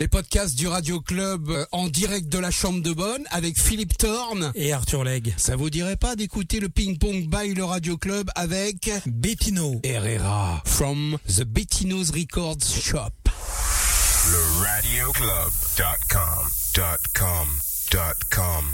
Les podcasts du Radio Club euh, en direct de la Chambre de Bonne avec Philippe Thorne. Et Arthur Legge. Ça vous dirait pas d'écouter le ping-pong by le Radio Club avec Bettino. Herrera from the Bettino's Records Shop. Le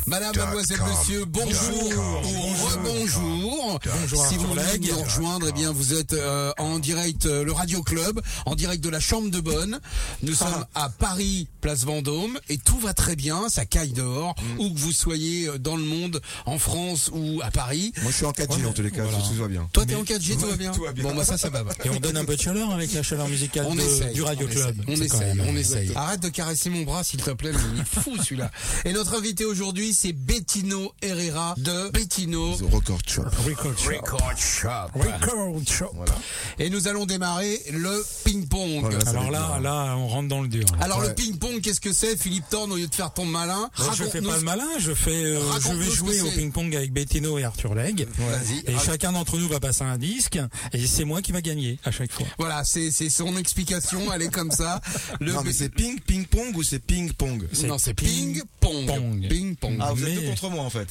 Madame, mademoiselle, monsieur, bonjour ou rebonjour. Bonjour, si vous voulez nous rejoindre, eh bien, vous êtes euh, en direct, euh, le Radio Club, en direct de la Chambre de Bonne. Nous sommes à Paris, place Vendôme, et tout va très bien, ça caille dehors, où que vous soyez euh, dans le monde, en France ou à Paris. Moi, je suis en 4G dans tous les cas, voilà. tout va bien. Toi, t'es en 4G, tout va bien tout va bien. Bon, bah ça, ça va. Et on donne un peu de chaleur avec la chaleur musicale On de- essaye, du Radio on Club. essaye, On essaye, on essaye. Arrête de caresser mon bras, s'il te plaît, mais il est fou celui-là. Et notre invité aujourd'hui, c'est Bettino Herrera de Bettino The Record Shop. Record Shop. Record Shop. Record Shop. Et nous allons démarrer le ping-pong. Voilà, Alors là, bien. là, on rentre dans le dur. là. Alors le Ouais. ping-pong, qu'est-ce que c'est, Philippe Thorne, au lieu de faire ton malin? Moi, je fais pas le malin, je fais, euh, je vais jouer au ping-pong avec Bettino et Arthur Legge. Vas-y. Et chacun d'entre nous va passer un disque, et c'est moi qui va gagner à chaque fois. Voilà, c'est c'est son explication, elle est comme ça. Le Non, mais c'est ping, ping pong ou c'est ping pong non, c'est ping- ping-pong. pong. Ping-pong. Ah, vous êtes deux contre moi en fait.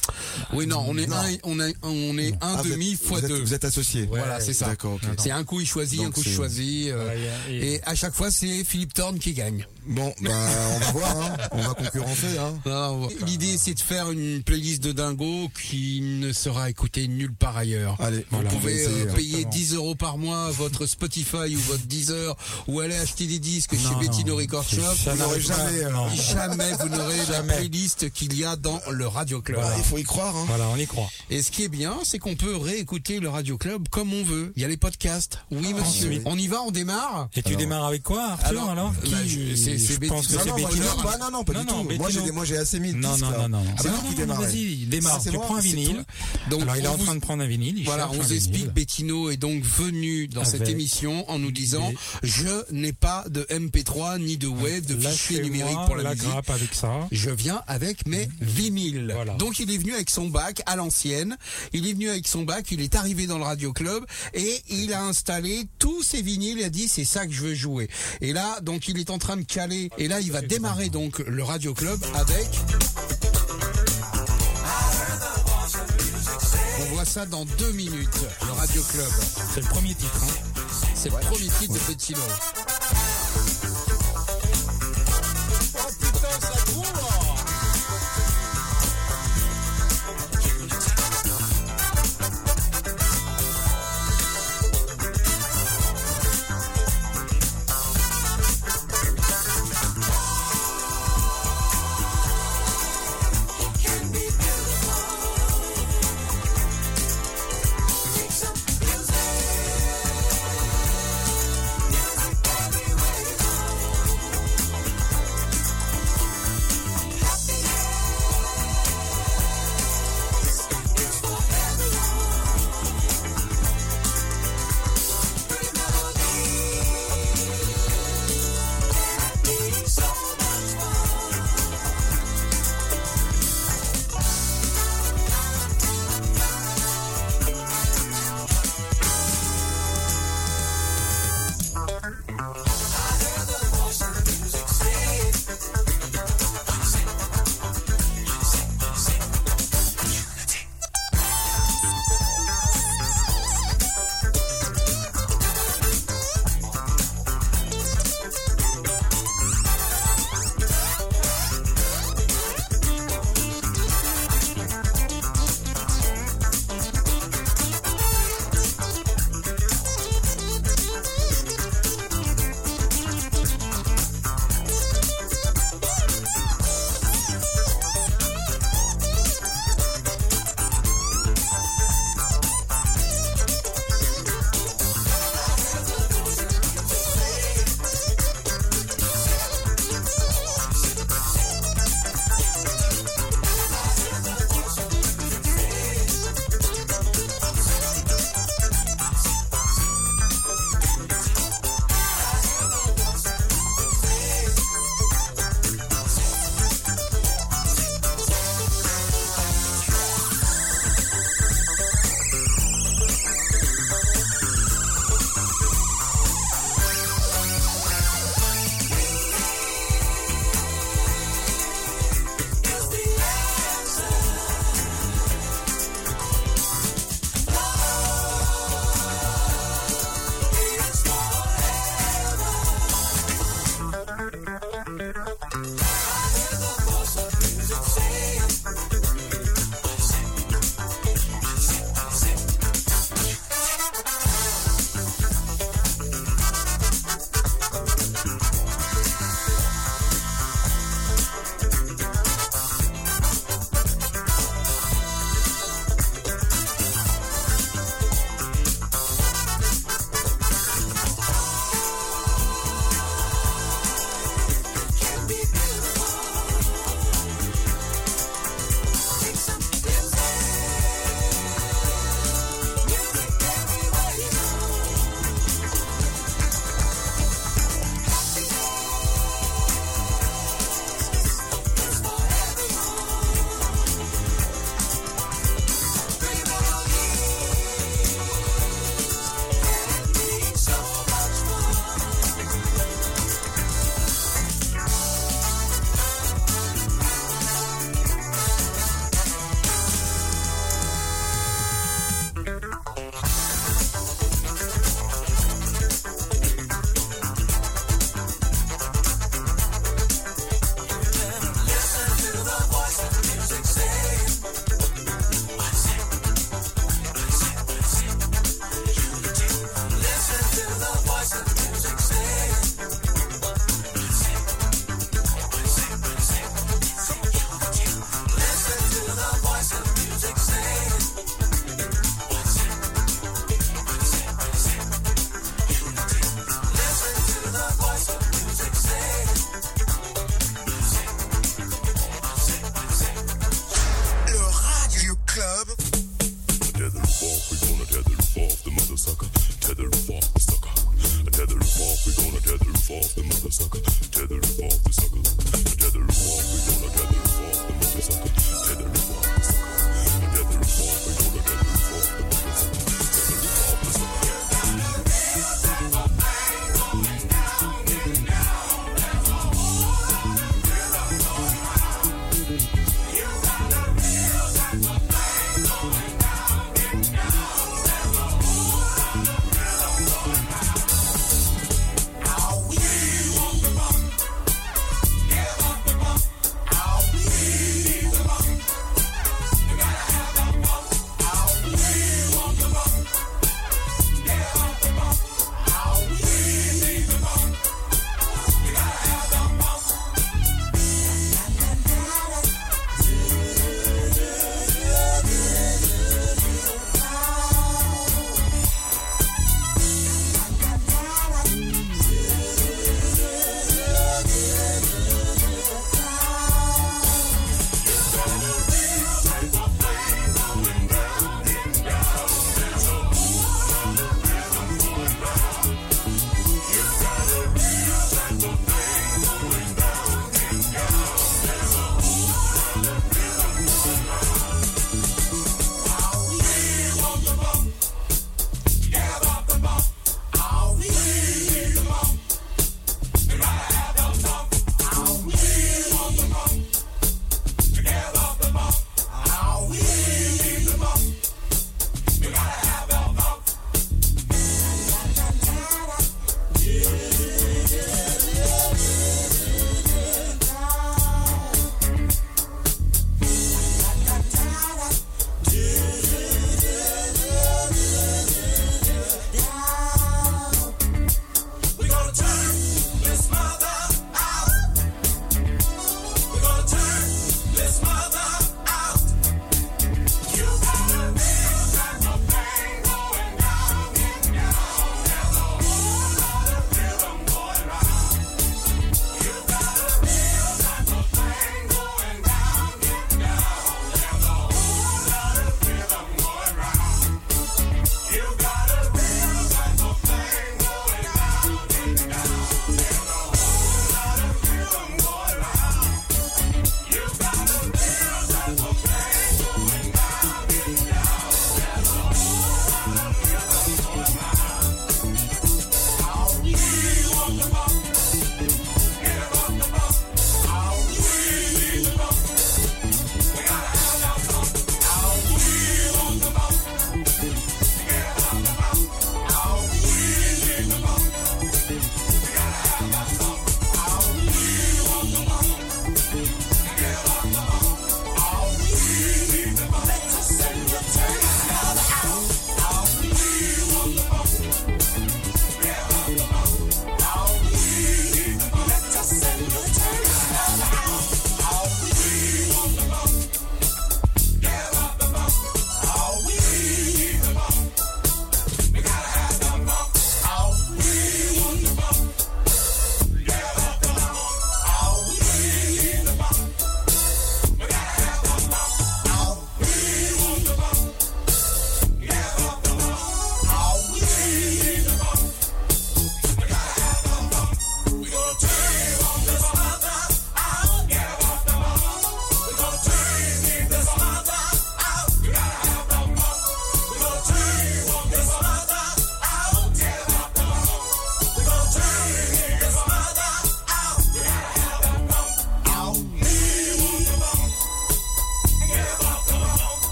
Oui, non, on est Non. un, on est, on est un Ah, demi êtes- fois vous êtes- deux. Vous êtes associés. Voilà, c'est ça. D'accord. C'est un coup il choisit, Donc, un coup je choisis. euh, Ouais, et- et à chaque fois, c'est Philippe Thorne qui gagne. Bon, bah, on va voir, hein. On va concurrencer, hein. Ah. L'idée, c'est de faire une playlist de dingo qui ne sera écoutée nulle part ailleurs. Allez, Vous voilà, on va pouvez essayer, euh, hein. payer 10 euros par mois votre Spotify ou votre Deezer ou aller acheter des disques chez Non, Bettino non, Record Shop. ça Vous n'aurez jamais, alors. Non. Jamais vous n'aurez la Jamais. playlist qu'il y a dans le Radio Club. Ah, il faut y croire, hein. Voilà, on y croit. Et ce qui est bien, c'est qu'on peut réécouter le Radio Club comme on veut. Il y a les podcasts. Oui, monsieur. ensuite. On y va, on démarre Et tu Alors- démarres avec quoi, Arthur, Alors, alors, bah, je- c'est- je pense que c'est Non, non, moi, non, non, pas Non, du non, tout. Moi, j'ai, moi, j'ai assez mis Non, disques, non, là. non, non. C'est Ah, non, qui non, démarrez. Vas-y, démarre. Ah, tu moi, prends un vinyle. Donc, Alors, il est en train de prendre un vinyle. Il Voilà, on vous explique. Bettino est donc venu dans cette Avec émission en nous disant je n'ai pas de MP3 ni de web, de fichier numérique pour la, la musique. grappe avec ça. Je viens avec mes vinyles. Voilà. Donc il est venu avec son bac à l'ancienne. Il est venu avec son bac, il est arrivé dans le Radio Club et il a installé tous ses vinyles. Il a dit c'est ça que je veux jouer. Et là, donc il est en train de Et là, il va démarrer donc le Radio Club avec. On voit ça dans deux minutes. Le Radio Club. C'est le premier titre. hein. C'est le premier titre de Bettino. Oh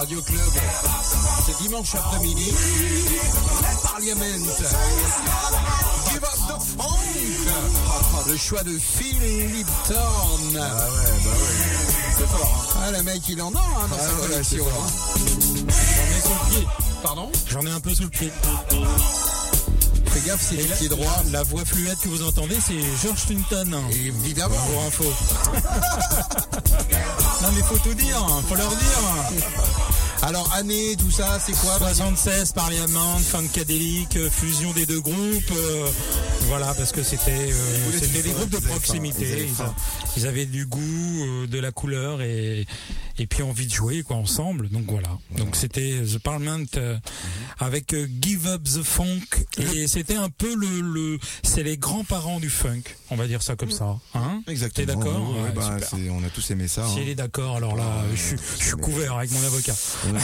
Radio Club. C'est dimanche après-midi. Parliament. Give up the funk. Le choix de Phil Lipton. Ah ouais, bah ouais. C'est fort, hein. Ah, le mec, il en a hein, dans Ah sa ouais, collection. hein. J'en ai sous le pied. Pardon? J'en ai un peu sous le pied. Fais gaffe, c'est du pied droit. la voix fluette que vous entendez, c'est George Clinton. Évidemment. Pour info. non mais faut tout dire, faut leur dire. Alors, année, tout ça, c'est quoi? Vas-y 76, Parliament, Funkadelic, euh, fusion des deux groupes. euh, voilà, parce que c'était euh, c'était des groupes de proximité. ils avaient Ils, faim. a- ils avaient du goût, euh, de la couleur et et puis envie de jouer quoi ensemble. Donc voilà. Donc c'était The Parliament euh, avec euh, Give Up the Funk et c'était un peu le le c'est les grands-parents du funk, on va dire ça comme ça. Hein? Exactement. T'es d'accord? Ouais, Ouais, bah, on a tous aimé ça. Si hein. elle est d'accord, alors là, Ah, je suis je suis couvert avec mon avocat.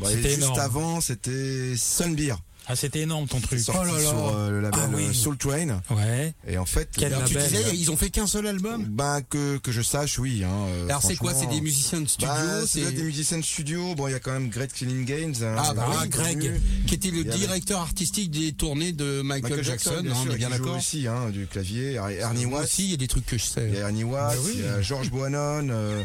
Bah, juste avant, c'était Sunbeer. Ah, c'était énorme ton truc. sorti sur euh, le label Ah oui. euh, Soul Train. Ouais. Et en fait, Quel Alors, tu label. disais, ils ont fait qu'un seul album? Ben que que je sache, oui. Hein, euh, Alors, c'est quoi C'est des musiciens de studio Bah, c'est- c'est des musiciens de studio. Bon, il y a quand même Great Killing Games. hein, Ah, bah euh, oui, Greg. qui était le directeur artistique des tournées de Michael, Michael Jackson, Jackson, bien hein, sûr, on est bien qui joue d'accord aussi hein, du clavier. Ernie Watts. aussi, il y a des trucs que je sais. Il y a Ernie Watts, Bah oui. il y a George Bohannon, euh,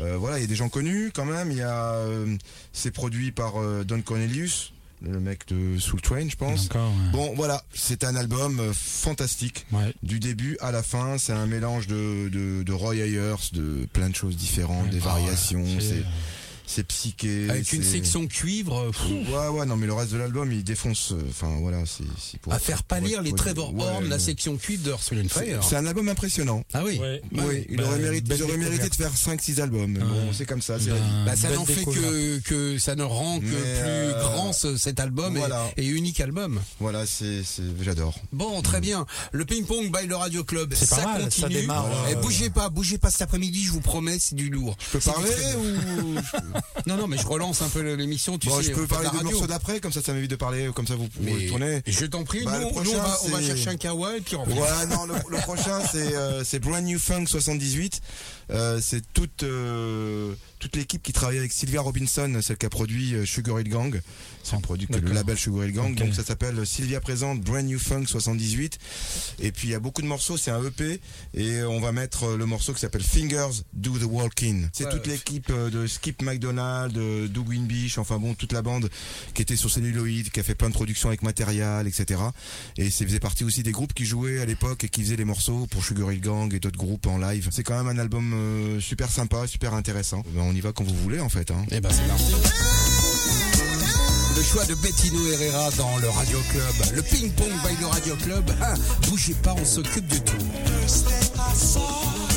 euh, voilà, il y a des gens connus quand même. Il y a, euh, c'est produit par euh, Don Cornelius, le mec de Soul Train, je pense. Ouais. Bon, voilà, c'est un album euh, fantastique. Ouais. Du début à la fin, c'est un mélange de, de, de Roy Ayers, de plein de choses différentes, des Ah ouais, variations, c'est- c'est, psyché. Avec une section cuivre, euh, fou, Ouais, ouais, non, mais le reste de l'album, il défonce. euh, Enfin, voilà, c'est, pour. à faire pâlir les. Trevor Ouais, Horn, la ouais. section cuivre de Earth, Fire. c'est un album impressionnant. Ah oui. Ouais. Oui, il Bah, aurait mérité, de faire 5-6 albums. Mais bon, c'est comme ça, c'est la vie. Bah, ça n'en fait que, que ça ne rend que Mais, plus euh, grand ce- cet album et- voilà. et, unique album. Voilà, c'est, c'est, j'adore. Bon, très bien. Le ping-pong by le Radio Club, C'est ça pas mal, ça continue. démarre, Et euh, bougez pas, bougez pas cet après-midi, je vous promets, c'est du lourd. Je peux parler ou Non, non, mais je relance un peu l'émission, tu bon, sais. je peux parler du morceau d'après, comme ça, ça m'évite de parler, comme ça vous pouvez Mais tourner. je t'en prie, Bah, nous, le nous, on, va, on va c'est- chercher un kawa et puis on revient. Ouais, non, le, le prochain c'est euh, c'est Brand New Funk 78. Euh, c'est toute euh, toute l'équipe qui travaille avec Sylvia Robinson, celle qui a produit euh, Sugar Hill Gang. C'est un produit que le label Sugar Hill Gang. Donc ça s'appelle Sylvia présente Brand New Funk 78. Et puis il y a beaucoup de morceaux, c'est un EP et on va mettre le morceau qui s'appelle Fingers Do the Walking. C'est Ouais, toute ouais. l'équipe de Skip McDonald, de Doug Winbish, enfin bon, toute la bande qui était sur celluloïd, qui a fait plein de productions avec matériel, etc. Et c'est faisait partie aussi des groupes qui jouaient à l'époque et qui faisaient les morceaux pour Sugar Hill Gang et d'autres groupes en live. C'est quand même un album euh, super sympa, super intéressant. Ben, on y va quand vous voulez en fait. Hein. Eh ben c'est parti. Le choix de Bettino Herrera dans le Radio Club. Le ping-pong by le Radio Club. Ah, bougez pas, on s'occupe de tout.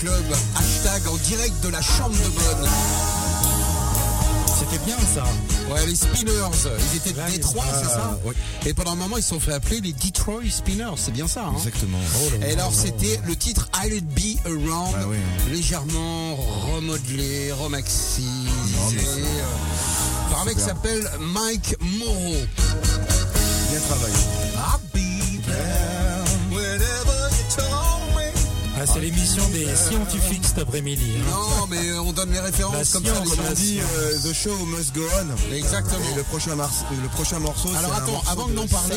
Club. Hashtag en direct de la chambre de bonne. C'était bien ça. Ouais, les Spinners. Ils étaient ils- Détroit, c'est ça. Et pendant un moment, ils se sont fait appeler les Detroit Spinners. C'est bien ça, hein Exactement. Et alors, c'était le titre I'll Be Around, Ah oui, hein. légèrement remodelé, remaxisé, Non, mais c'est- euh, par un mec qui s'appelle Mike scientifiques cet après-midi. hein. Non, mais on donne les références La comme ça. science, Comme on dit, euh, the show must go on. Exactement. Et le prochain, mars- le prochain morceau, c'est Alors un attends, morceau avant de d'en parler,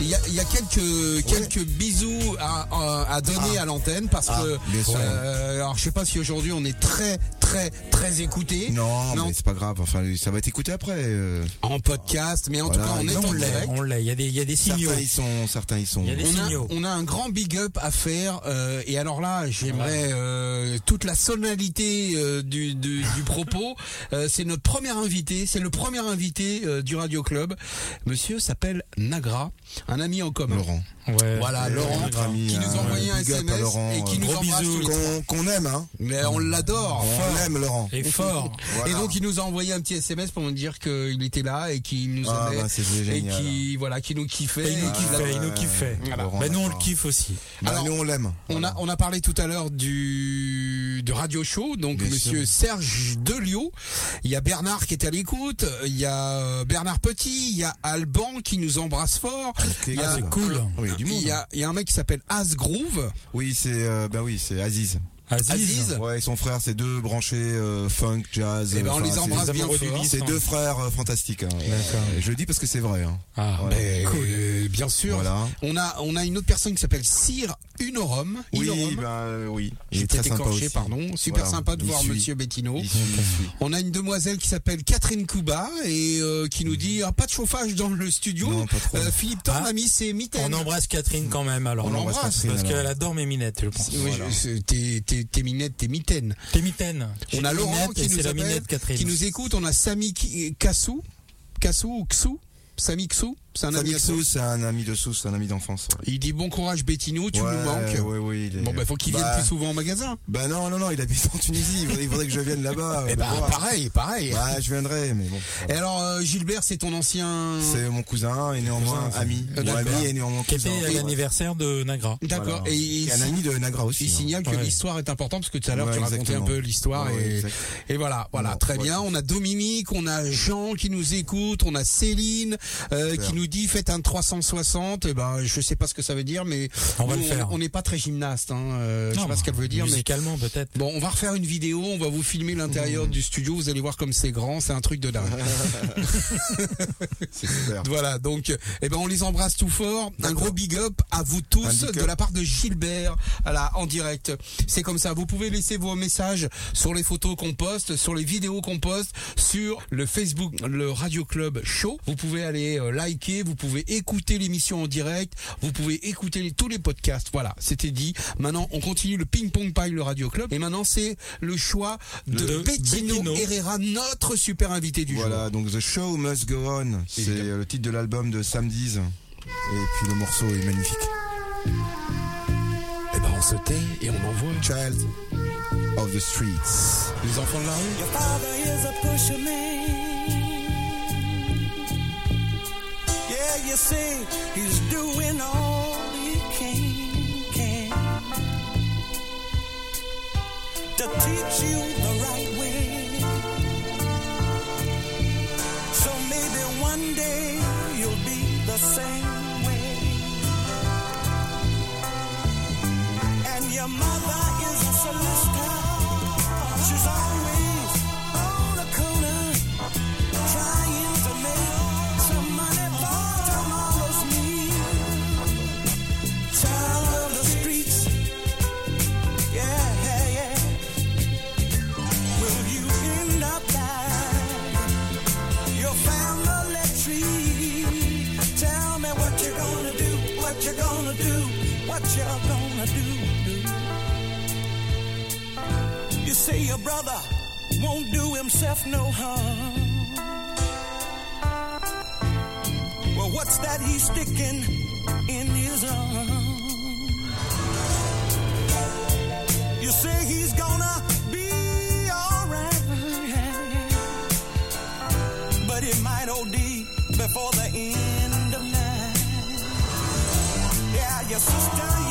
il y a, il y a quelques, quelques bisous à, à, à donner à l'antenne parce Ah, que bien sûr. euh, alors je sais pas si aujourd'hui on est très très très écouté Non, Non. mais c'est pas grave. Enfin, ça va être écouté après. euh. en podcast, mais en Voilà, tout cas on est non, en On l'est, direct. on l'est. Il y a des, il y a des signaux. Certains y sont, certains y sont. Il y a des On a, on a un grand big up à faire euh, et alors là j'aimerais euh, toute la sonalité euh, du, du, du propos. Euh, c'est notre premier invité, c'est le premier invité euh, du Radio Club. Monsieur s'appelle Nagra, un ami en commun. Laurent. Ouais. Voilà, Et Laurent, notre ami, qui nous euh, a envoyé un SMS Laurent, et qui nous embrasse. Qu'on aime, hein. Mais on l'adore. On l'aime, Laurent. Et fort. Voilà. Et donc il nous a envoyé un petit SMS pour nous dire qu'il était là et qu'il nous Ah, aimait bah, et qui voilà, qui nous kiffait. Et il nous kiffait, l'a- il nous kiffait. Voilà. Laurent, Ben nous on le kiffe aussi. Bah, Alors, nous, on l'aime. On a, on a parlé tout à l'heure du de Radio Show, donc Bien Monsieur sûr. Serge Delio. Il y a Bernard qui est à l'écoute. Il y a Bernard Petit. Il y a Alban qui nous embrasse fort. Ok, Il y a- Ah, c'est cool. Oui, du monde. Il y a, il y a un mec qui s'appelle Asgroove. Oui, c'est euh, bah oui, c'est Aziz. Aziz. Aziz. Ouais, et son frère, c'est deux branchés euh, funk, jazz. Eh ben, on les embrasse bien fort. vice. C'est deux frères euh, fantastiques. hein. Et je le dis parce que c'est vrai. Hein. Ah, Voilà. Mais, cool. euh, bien sûr. Voilà. On a, on a une autre personne qui s'appelle Cyr Unorum. Oui, Unorum. ben euh, oui. Il est très sympa écorché, aussi. pardon. Super Voilà. sympa de Il voir suit. Monsieur Bettino. On a une demoiselle qui s'appelle Catherine Kuba et euh, qui nous dit ah, pas de chauffage dans le studio. Non, pas trop. Euh, Philippe Thorne Ah. a mis ses mitaines. On embrasse Catherine quand même alors. On l'embrasse, Catherine, Parce qu'elle adore mes minettes, je pense. Oui, tes, tes, tes minettes, tes mitaines. Tes mitaines. On a Laurent qui nous appelle, qui nous écoute. On a Sami Kassou, Kassou ou Ksou, Sami Ksou, c'est un ami à toi. Sous, c'est un ami de Sous, c'est un ami d'enfance. ouais. Il dit bon courage Bettino, tu Ouais, nous manques. ouais, ouais, il est- Bon bah faut qu'il vienne Bah, plus souvent au magasin. Bah non, non, non, il habite en Tunisie. Il faudrait, que je vienne là-bas. euh, Eh ben le voir. pareil, pareil. Bah, je viendrai, mais bon. Et alors euh, Gilbert, c'est ton ancien. C'est mon cousin et néanmoins Cousin, ami. Euh, Mon ami et néanmoins cousin. était à Et- l'anniversaire de Nagra. D'accord. Voilà. Et il, Et un ami de Nagra aussi. il hein. signale que Ouais. l'histoire est importante parce que tout à l'heure Ouais, tu racontais un peu l'histoire Ouais, et, et voilà, voilà, très ouais, bien. On a Dominique, on a Jean qui nous écoute, on a Céline euh, qui nous dit faites un 360. Et ben je sais pas ce que ça veut dire, mais On va nous, le faire. On n'est pas très gymnaste. Hein, euh, je sais pas ce qu'elle veut dire, mais Musicalement peut-être. Bon, on va refaire une vidéo, on va vous filmer l'intérieur du studio, vous allez voir comme c'est grand, c'est un truc de dingue. Super. voilà, donc eh ben on les embrasse tout fort. Un gros big up à vous tous de la part de Gilbert, voilà, en direct. C'est comme ça, vous pouvez laisser vos messages sur les photos qu'on poste, sur les vidéos qu'on poste, sur le Facebook, le Radio Club Show. Vous pouvez aller euh, vous pouvez écouter l'émission en direct, vous pouvez écouter les- tous les podcasts. Voilà, c'était dit. Maintenant, on continue le ping-pong pile le Radio Club et maintenant c'est le choix de, De Bettino, Bettino. Herrera, notre super invité du jour. Voilà, donc The Show Must Go On, c'est le titre de l'album de Samedies. Et puis le morceau est magnifique. Eh ben on se tait et on envoie. Child of the Streets. Les enfants de la rue you see, he's doing all he can, can to teach you the right way. So maybe one day you'll be the same way. And your mother is a solicitor. She's always say your brother won't do himself no harm. Well, what's that he's sticking in his arm? You say he's gonna be alright, but he might OD before the end of night. Yeah, your sister.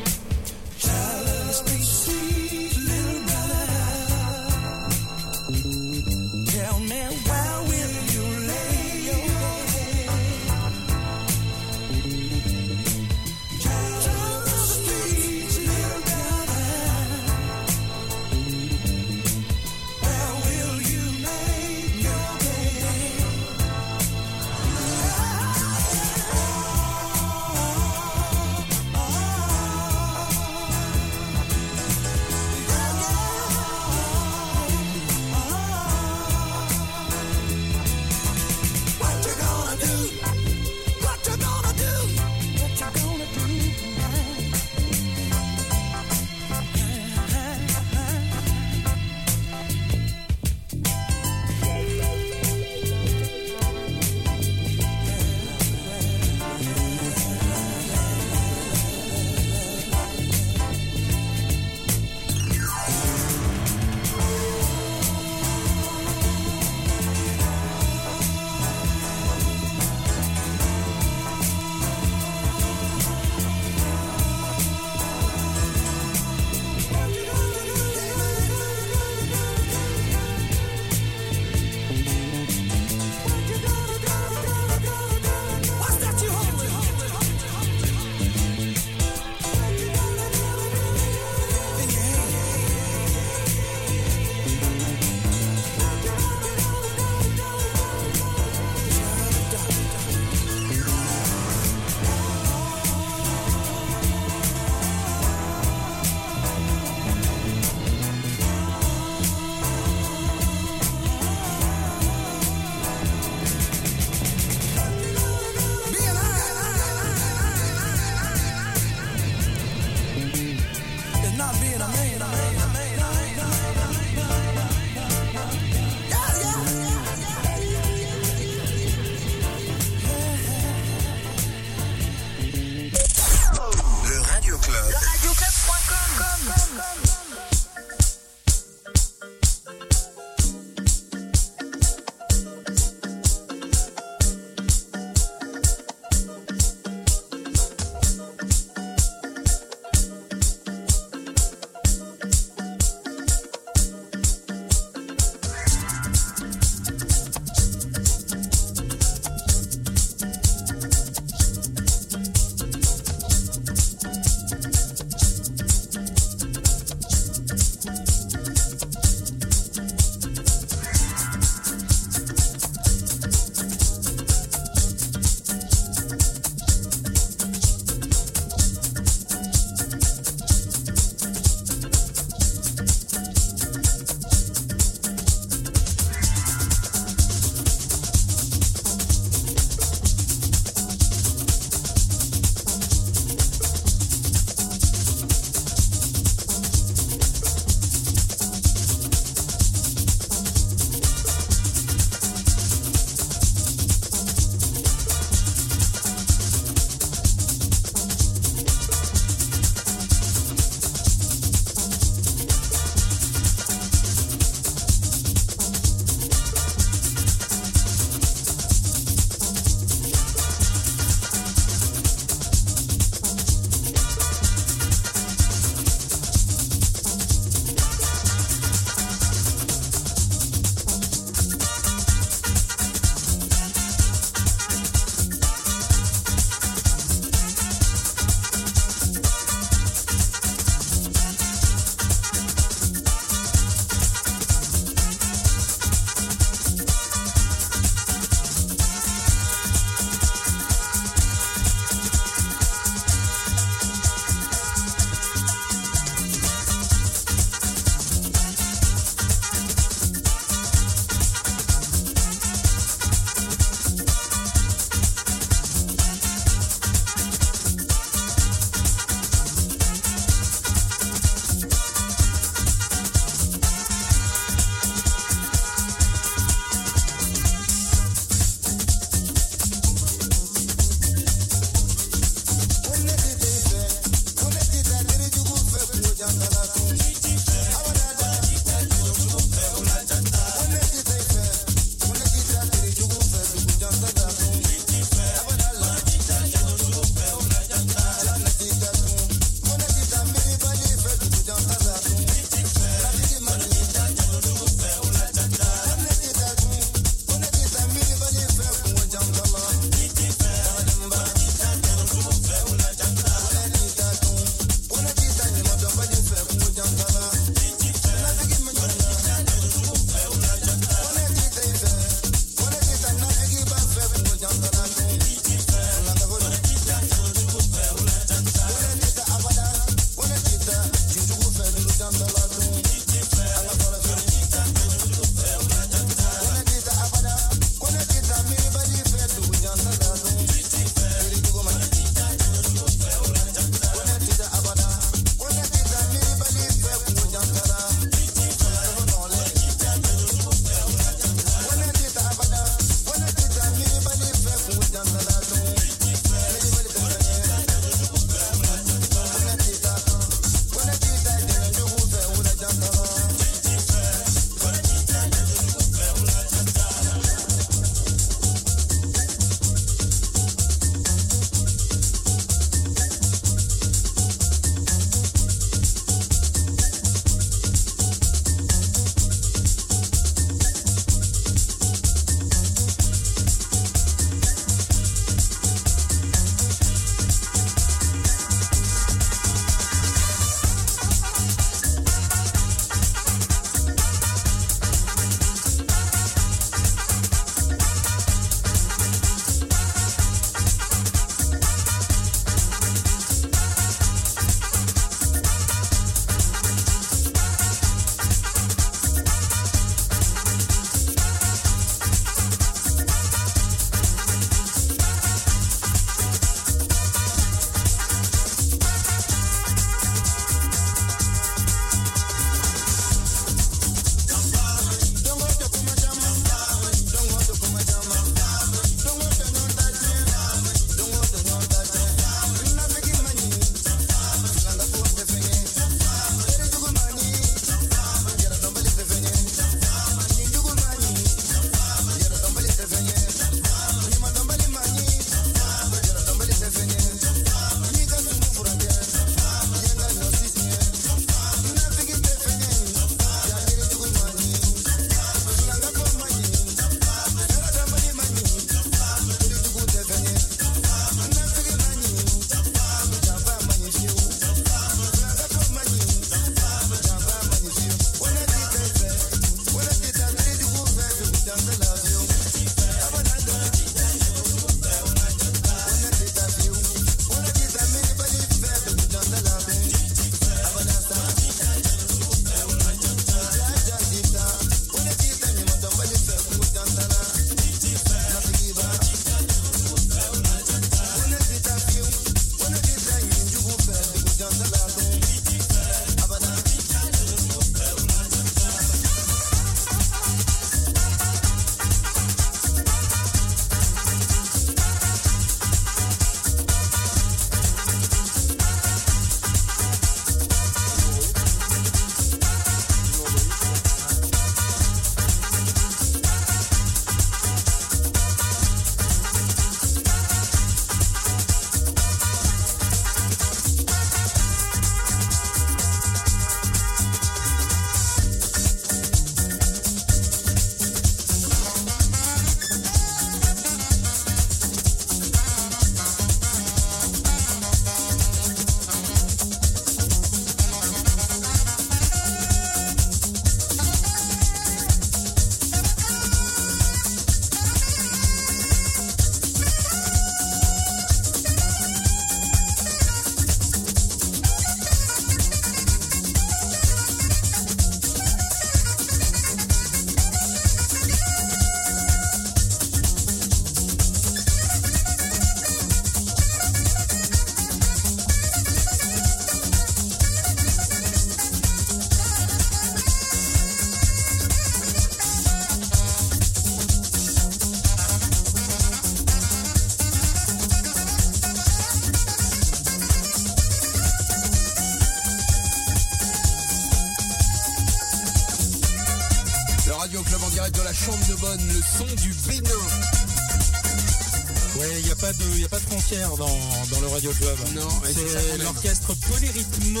Frontière dans, dans le Radio Club. Non, c'est aime. l'orchestre Polyrythmo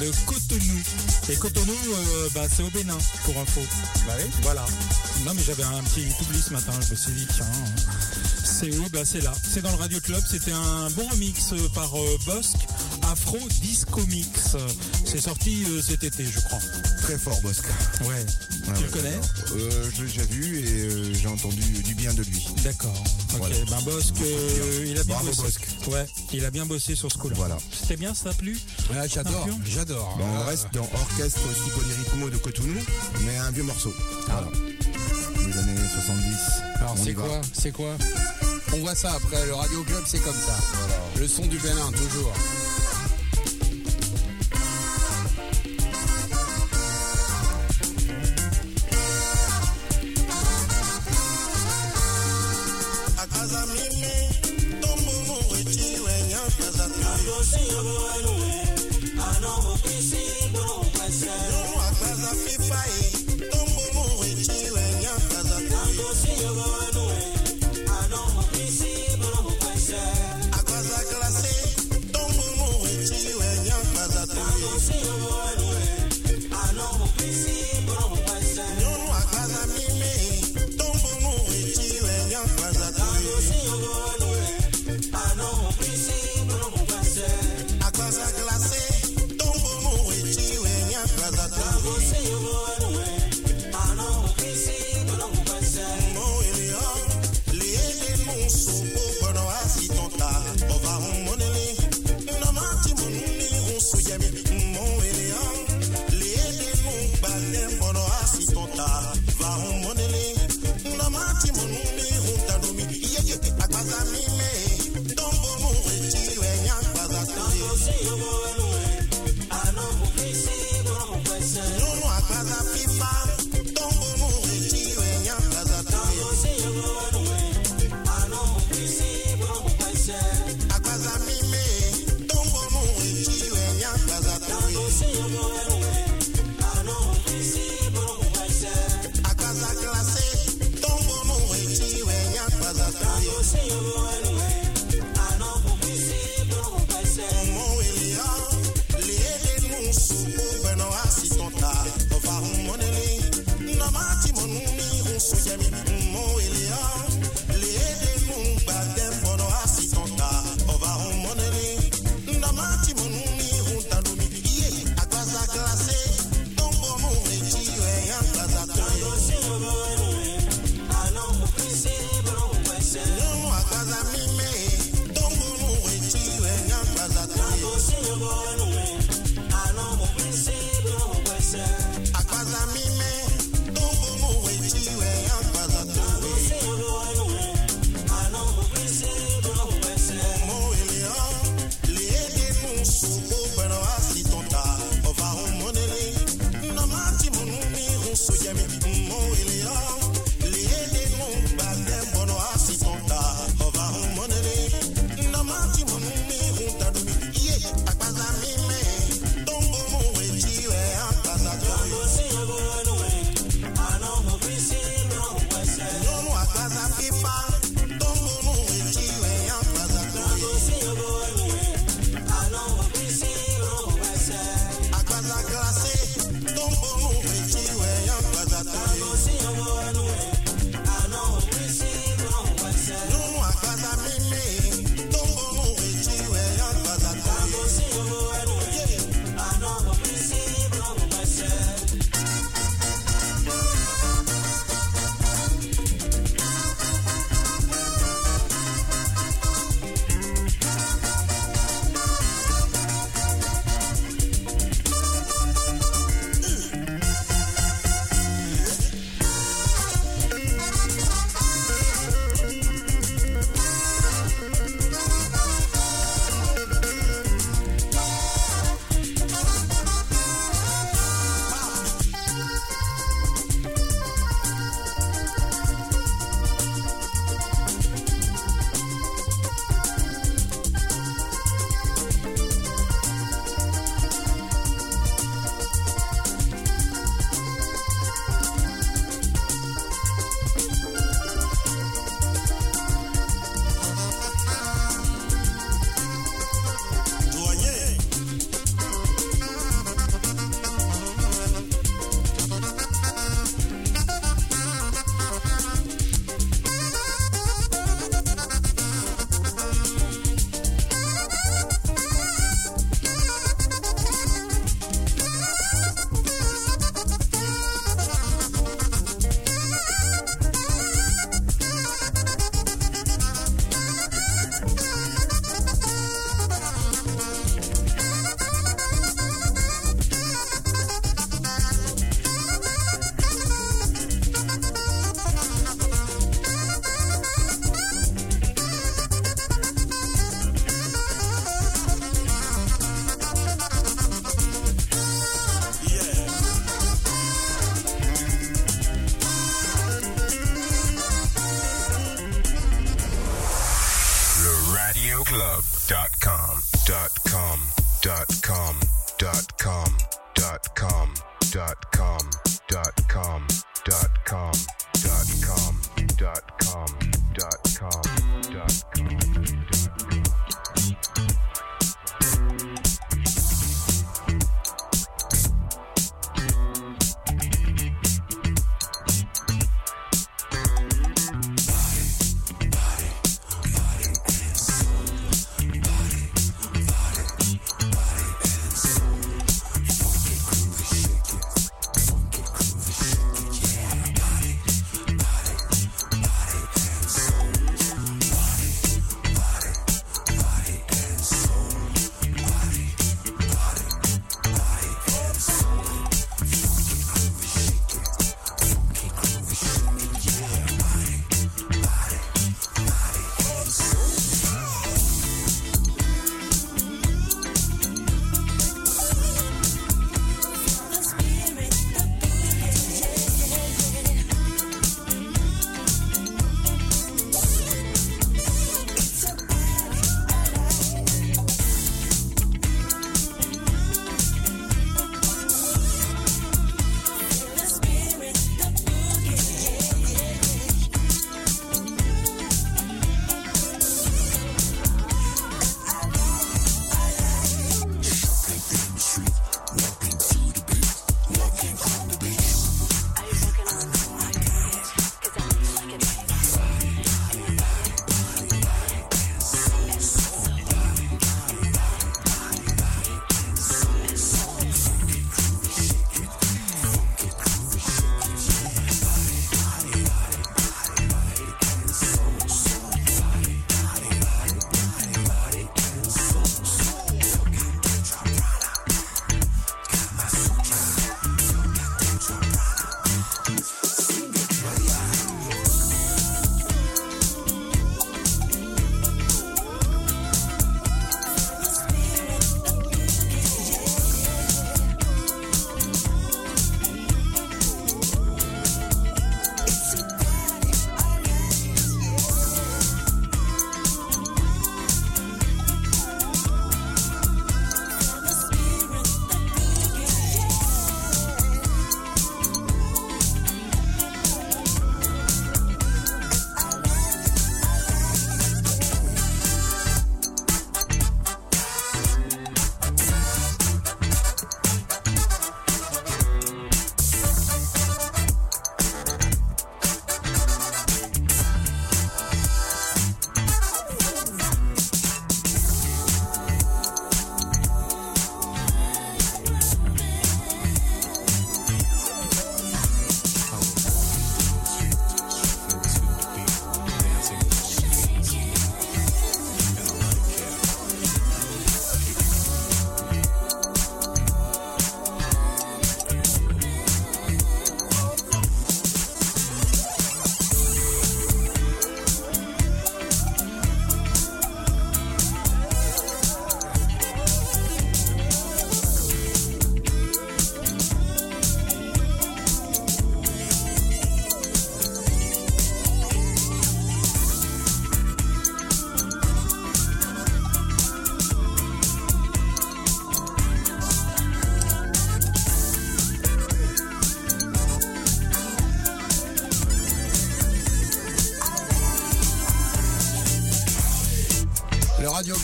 de Cotonou. Et Cotonou, euh, bah, c'est au Bénin, pour info. Bah oui. Voilà. Non, mais j'avais un petit oubli ce matin. Je me suis dit, tiens, c'est où? Bah, c'est là. C'est dans le Radio Club. C'était un bon remix euh, par euh, Bosque, Afro Disco Mix. Euh, C'est sorti euh, cet été, je crois. Très fort, Bosque. Ouais. Ouais, tu ouais, le connais euh, Je l'ai déjà vu et euh, j'ai entendu du bien de lui. D'accord. Ok. Voilà. Ben Bosque, euh, il a bien Bravo, bossé. Bosque. Ouais, il a bien bossé sur ce coup-là. Voilà. C'était bien, ça t'a plu Ouais, j'adore, j'adore. Bon, on reste dans orchestre aussi polyrythmo de Cotonou, mais un vieux morceau. Voilà. Les années 70. Alors c'est quoi C'est quoi? On voit ça après, le Radio Club c'est comme ça. Le son du Bénin, toujours.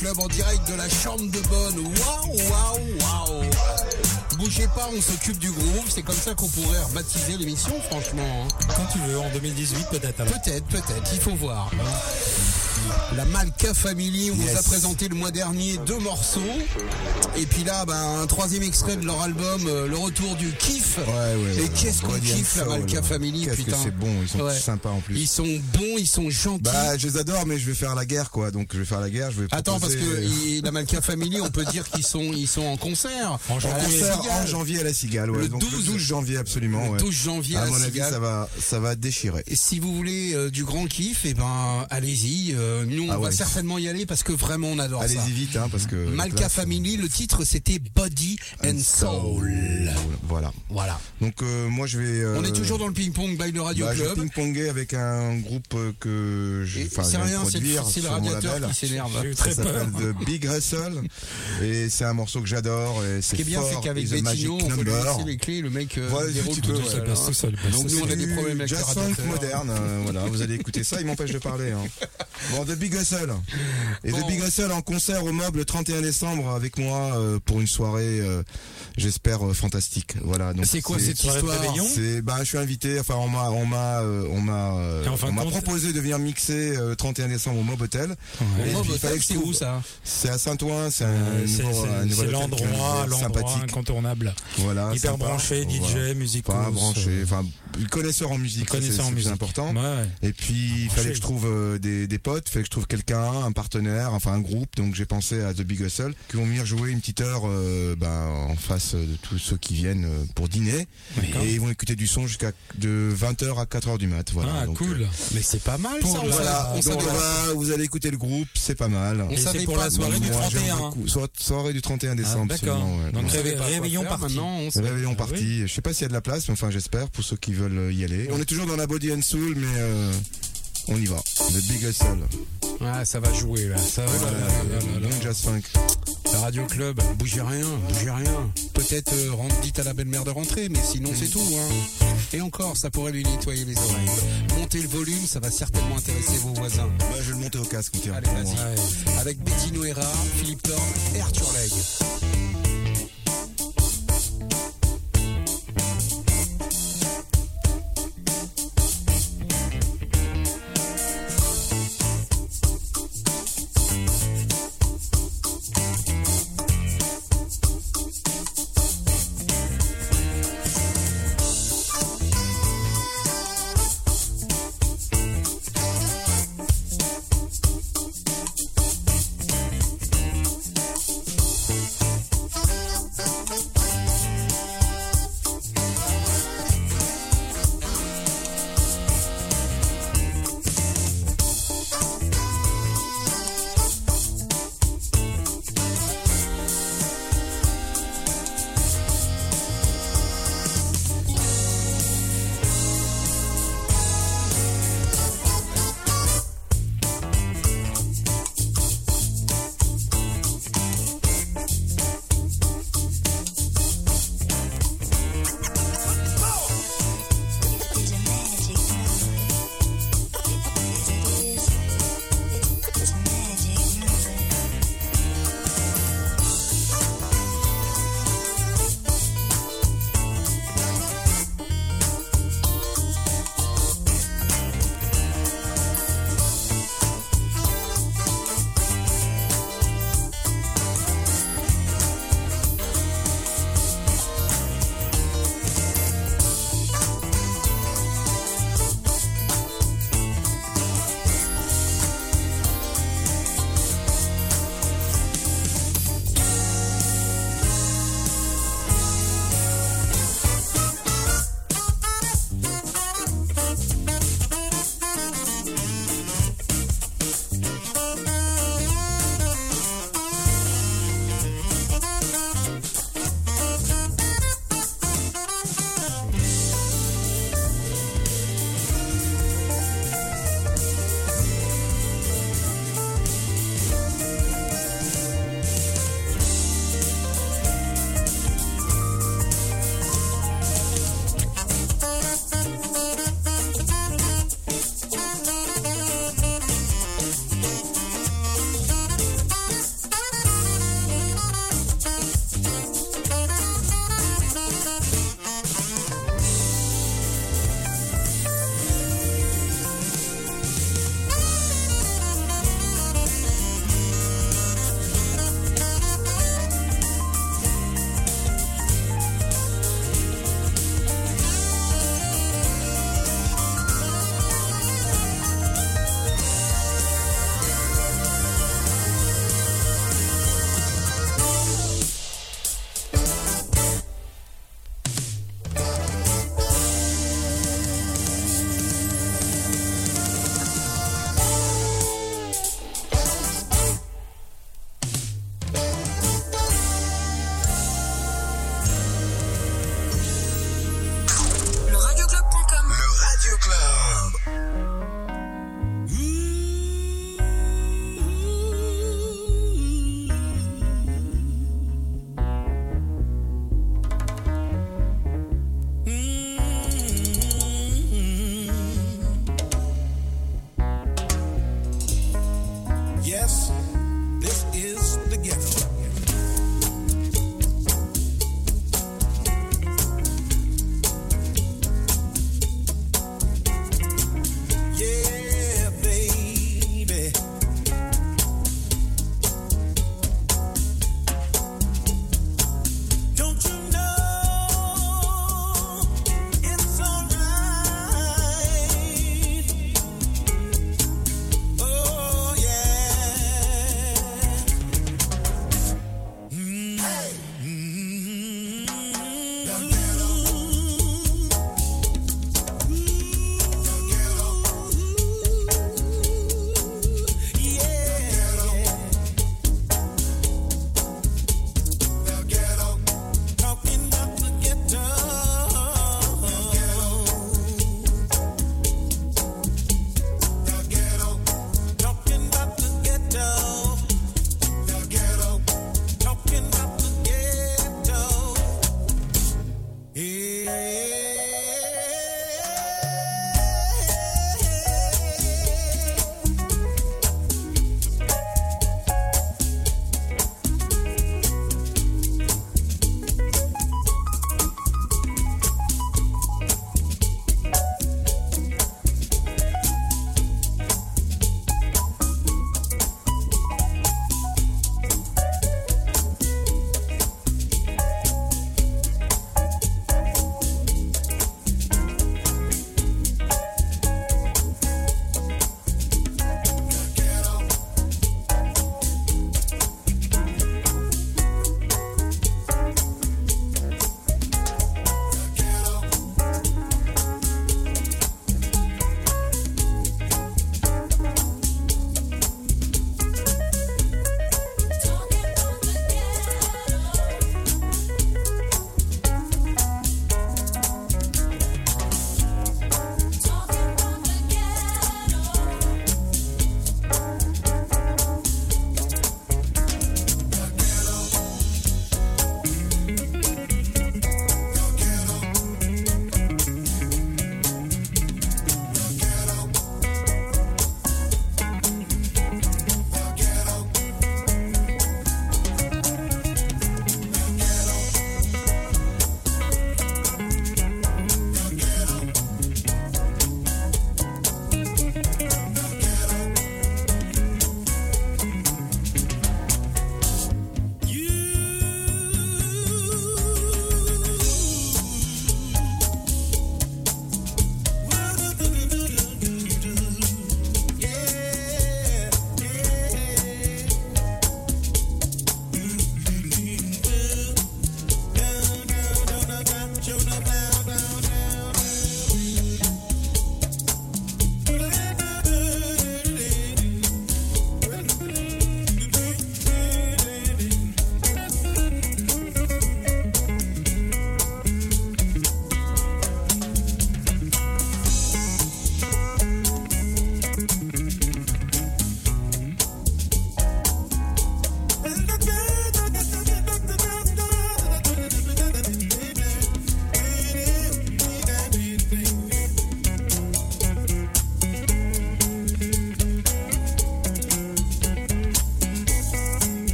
Club en direct de la chambre de bonne. Waouh, waouh, waouh. Bougez pas, on s'occupe du groove. C'est comme ça qu'on pourrait rebaptiser l'émission, franchement. hein. Quand tu veux, en 2018 peut-être. Peut-être, peut-être, il faut voir. La Malka Family, on vous a présenté le mois dernier deux morceaux. Et puis là, ben, un troisième extrait de leur album, euh, Le Retour du Kiff. Ouais, ouais, Et qu'est-ce qu'on kiffe, la. Malka Family, Qu'est-ce que putain. c'est bon, ils sont Ouais. sympas en plus. Ils sont bons, ils sont gentils. Bah, je les adore, mais je vais faire la guerre, quoi. Donc, je vais faire la guerre, je vais Attends, parce que il- la Malka Family, on peut dire qu'ils sont, ils sont en concert. En concert Cigale. en janvier à la Cigale, ouais. Le Donc, 12 le 12 janvier, absolument, Le ouais. 12 janvier à à la mon avis, Cigale. ça va, ça va déchirer. Et si vous voulez euh, du grand kiff, et ben allez-y. euh, euh, nous on Ah va ouais. certainement y aller parce que vraiment on adore ça. Allez-y vite, hein, parce que. Malka place, Family, le titre c'était Body and Soul. Voilà. Voilà. Donc euh, moi je vais. euh, On est toujours dans le ping-pong by le Radio bah, je vais Club. ping-ponger avec un groupe euh, que je. C'est je rien, c'est le radiateur qui s'énerve. Ça très peur. s'appelle The Big Hustle et c'est un morceau que j'adore et Ce c'est qui est bien, c'est qu'avec Bettino, on peut lui number. laisser les clés, le mec euh, Ouais, déroule tout seul. Hein. tout seul. Donc nous, on a des problèmes avec le radiateur. moderne, euh, voilà, vous allez écouter ça, il m'empêche de parler. Hein. Bon, The Big Hustle. Et Bon. The Big Hustle en concert au Mob le 31 décembre avec moi euh, pour une soirée, euh, j'espère euh, fantastique. Voilà. Donc C'est quoi cette soirée de c'est bah je suis invité enfin on m'a on m'a on m'a on proposé de venir mixer euh, 31 décembre au Mob Hotel. Et c'est où ça C'est à Saint-Ouen, c'est C'est c'est- c'est l'endroit, l'endroit sympathique. incontournable. Voilà, Hyper sympa. branché, DJ, Voilà. musique. Pas branché, enfin connaisseur en musique, c'est connaisseur en c'est le musique. important. Ouais. Et puis il fallait que je trouve des, des potes, il fallait que je trouve quelqu'un, un partenaire, enfin un groupe. Donc j'ai pensé à The Big Hustle qui vont venir jouer une petite heure euh, ben, en face de tous ceux qui viennent euh, pour dîner. D'accord. Et ils vont écouter du son jusqu'à de 20h à 4h du mat. Voilà. Ah, Donc, cool. euh, Mais c'est pas mal pour- ça. on voilà, on donc va- vous allez écouter le groupe, c'est pas mal. On Et savait c'est pour pas, la soirée du Moi, j'aime 31. beaucoup. Soir- soirée du 31 Ah, décembre. D'accord. absolument, ouais. Donc On savait ré- pas quoi réveillon faire, parti. Maintenant, on Ah parti. Je sais pas s'il y a de la place, mais enfin j'espère pour ceux qui veulent y aller. On est toujours dans la Body and Soul, mais euh, on y va. Le Big Hustle. Ah, ça va jouer là. Ça va. Voilà, là, là, là, bon là. jazz funk. Le Radio Club, bougez rien, bougez rien. Peut-être euh, dites à la belle-mère de rentrer, mais sinon c'est tout. Hein. Et encore, ça pourrait lui nettoyer les oreilles. Montez le volume, ça va certainement intéresser vos voisins. Bah, je vais le monter au casque. tiens. Allez, vas-y. Ouais. Avec Bettino Herrera, Philippe Thorne et Arthur Legge.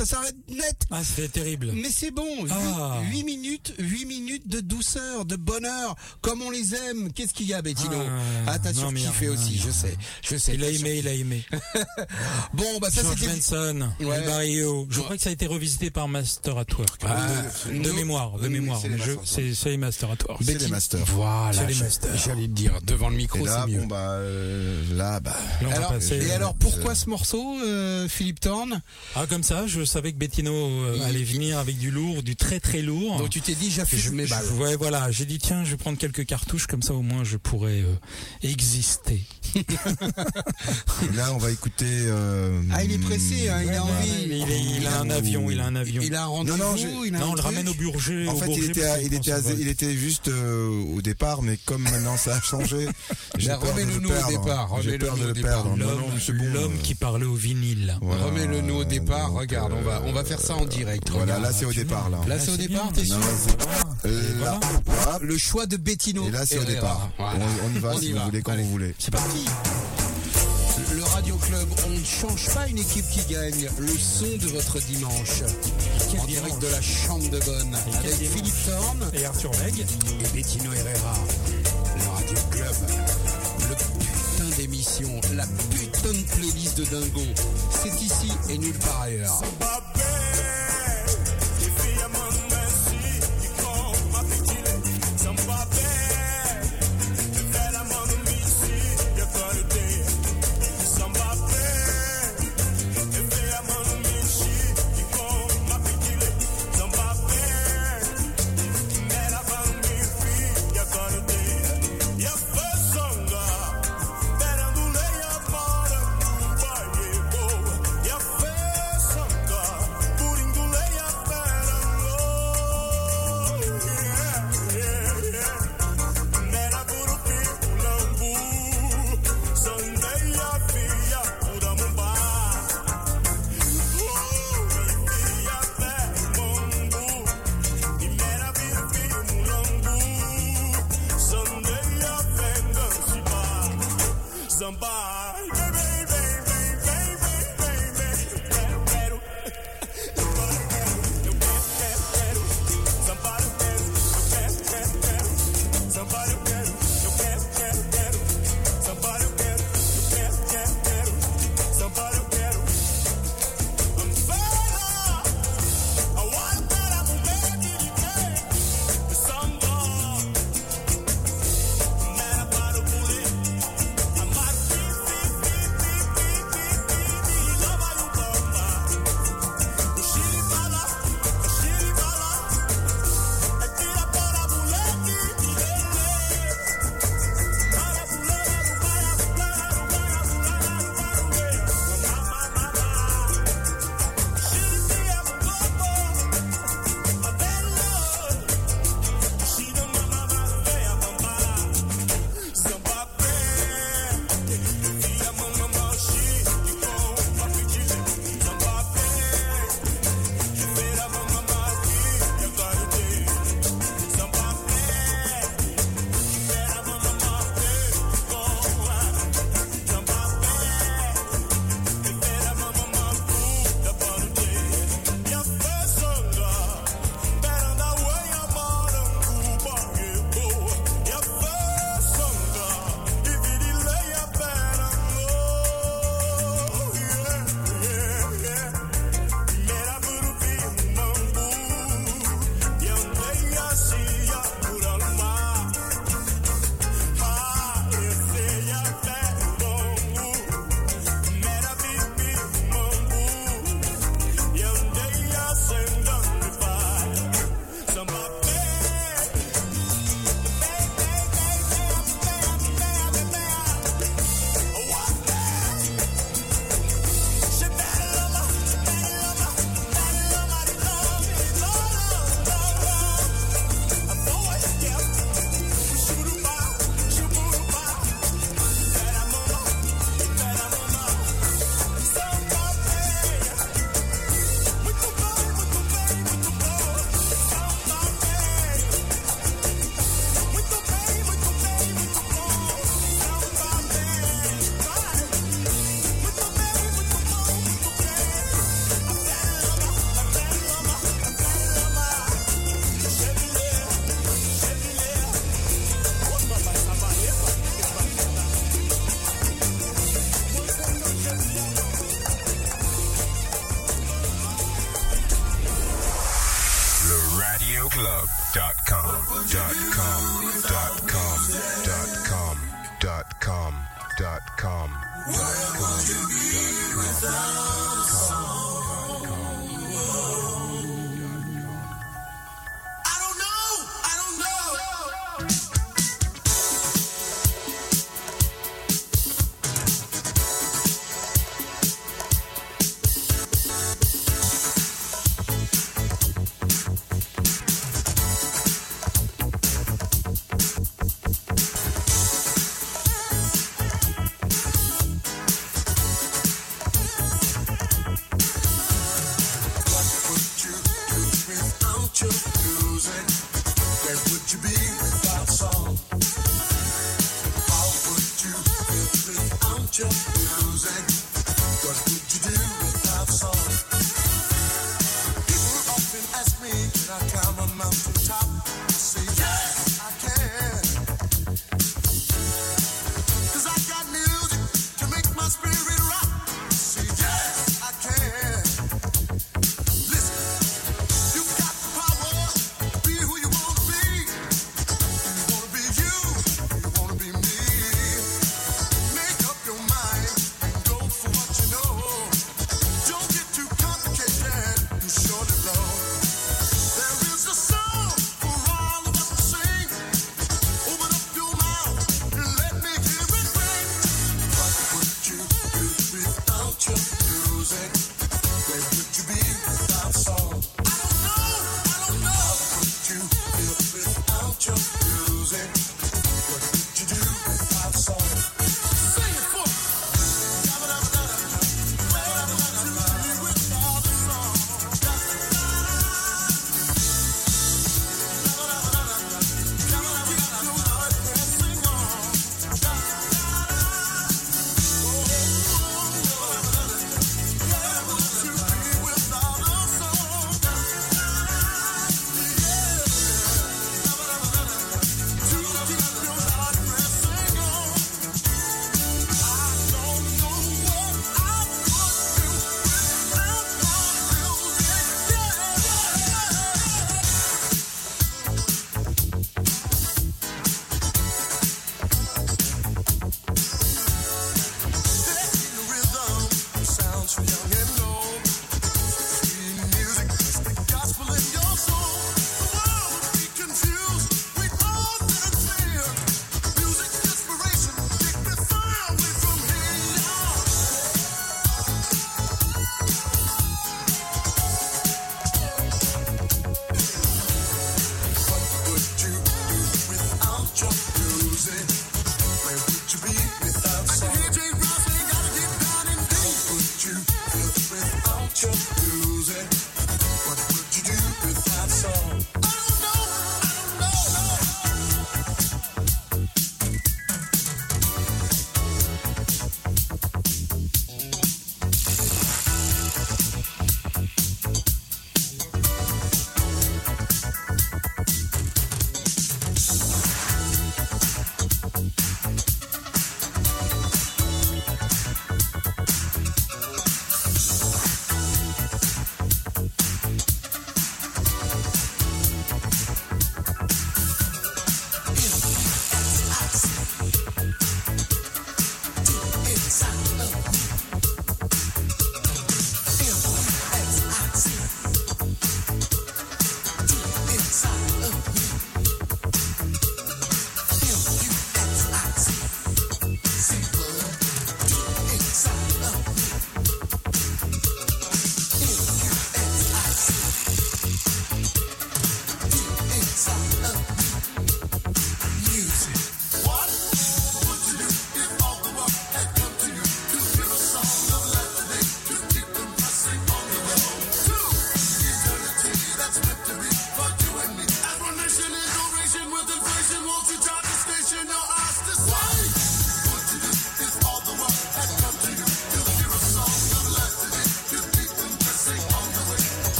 Ça s'arrête net. Ah, c'était terrible. Mais c'est bon, 8, Ah. minutes, 8 minutes de douceur, de bonheur, comme on les aime. Qu'est-ce qu'il y a, Bettino Ah, Ah, t'as surkiffé aussi, je sais, je sais. Il a aimé, il a aimé. Bon, bah ça George c'était. Benson, Ouais. El Barrio. Je Ouais. crois que ça a été revisité par Master at Work. Ah, de, nous- mémoire, de mémoire. c'est les Master at Work. C'est les masters. Voilà, C'est les masters. j'allais te dire, devant le micro, Et là, c'est mieux. bon bah euh, là bah Là, on va alors, passer- et alors, pourquoi ce morceau, euh, Philippe Thorne Ah, comme ça, je savais que Bettino euh, Il- allait venir avec du lourd, du très très lourd. Donc tu t'es dit, j'affiche mes je- balles. ouais, voilà, j'ai dit tiens, je vais prendre quelques cartouches comme ça au moins je pourrais euh, exister. Là on va écouter. euh, Ah, il est pressé, hein, il a envie. Il, est- il a un avion, il a un avion. Il a un rendez-vous, Non, non, j'ai- il a non, un on le ramène au Bourget. En au fait, il était, à- il était, à- il juste euh, au départ, mais comme maintenant ça a changé, j'ai peur de remets-le le nous au perdre. départ, J'ai peur de le perdre. L'homme qui parlait au vinyle. Voilà. Remets-le nous au départ, regarde, on va, on va faire ça en direct. Voilà, là c'est au départ là. Là, c'est au départ, t'es sûr Euh, là. Le choix de Bettino. Et là c'est au départ. On, y va si vous voulez, quand vous voulez. C'est parti. Le Radio Club, on ne change pas une équipe qui gagne. Le son de votre dimanche. Quel En direct de la Chambre de Bonne. Et Avec. Philippe Thorne Et Arthur Legge. et Bettino Herrera. Le Radio Club. Le putain d'émission. La putain de playlist de Dingo. C'est ici et nulle part ailleurs.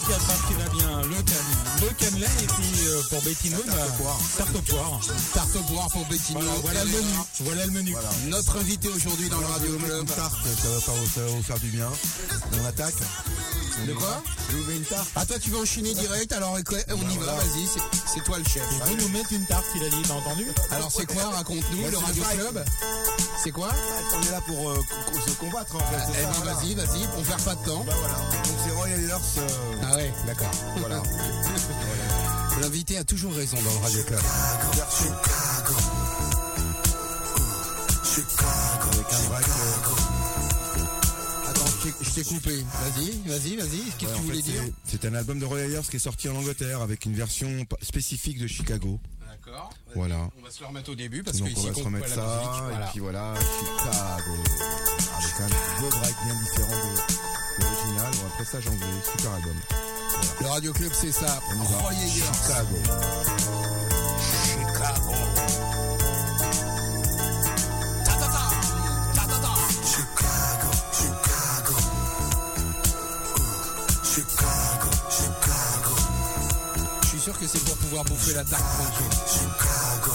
Qui va le bien. petit 4 heures qui va bien. Le, can... le cannelé. Et puis euh, pour Bettino, bah, tarte aux poires. Tarte au poire pour Bettino. Voilà, voilà le menu. Voilà le menu. Notre invité aujourd'hui dans le Radio Club. Tarte, ça va, faire, ça va vous faire du bien. On attaque. De quoi Je vous mets une tarte. Ah toi tu veux enchaîner direct alors on y va, vas-y, c'est- toi le chef. Et vous nous mettez une tarte, il a dit, t'as entendu Alors c'est quoi, raconte-nous, Bah, le Radio. Club C'est quoi On est là pour euh, se combattre en fait. Eh ben vas-y, vas-y, on perd pas de temps. Euh, Ah ouais, d'accord. voilà. L'invité a toujours raison dans le Radio Club. Avec un break. euh, Attends, je t'ai- coupé. Vas-y, vas-y, vas-y, qu'est-ce ouais, que tu voulais fait, dire c'est- un album de Royal Earth qui est sorti en Angleterre avec une version spécifique de Chicago. D'accord. Voilà. On va se le remettre au début parce que Donc on ici va se remettre ça, la musique. Voilà. et puis voilà, Chicago. Avec un beau break bien différent de Bon, après ça, anglais, super album. Le Radio Club c'est ça. On y va. Croyez Chicago. Chicago. Chicago, Chicago. Chicago, Chicago, Je suis sûr que c'est pour pouvoir bouffer la tarte tranquille. Chicago,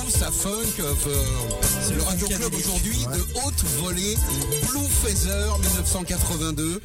groove, ça funk. euh, C'est le Radio Club aujourd'hui de haute volée, Blue Feather 1982.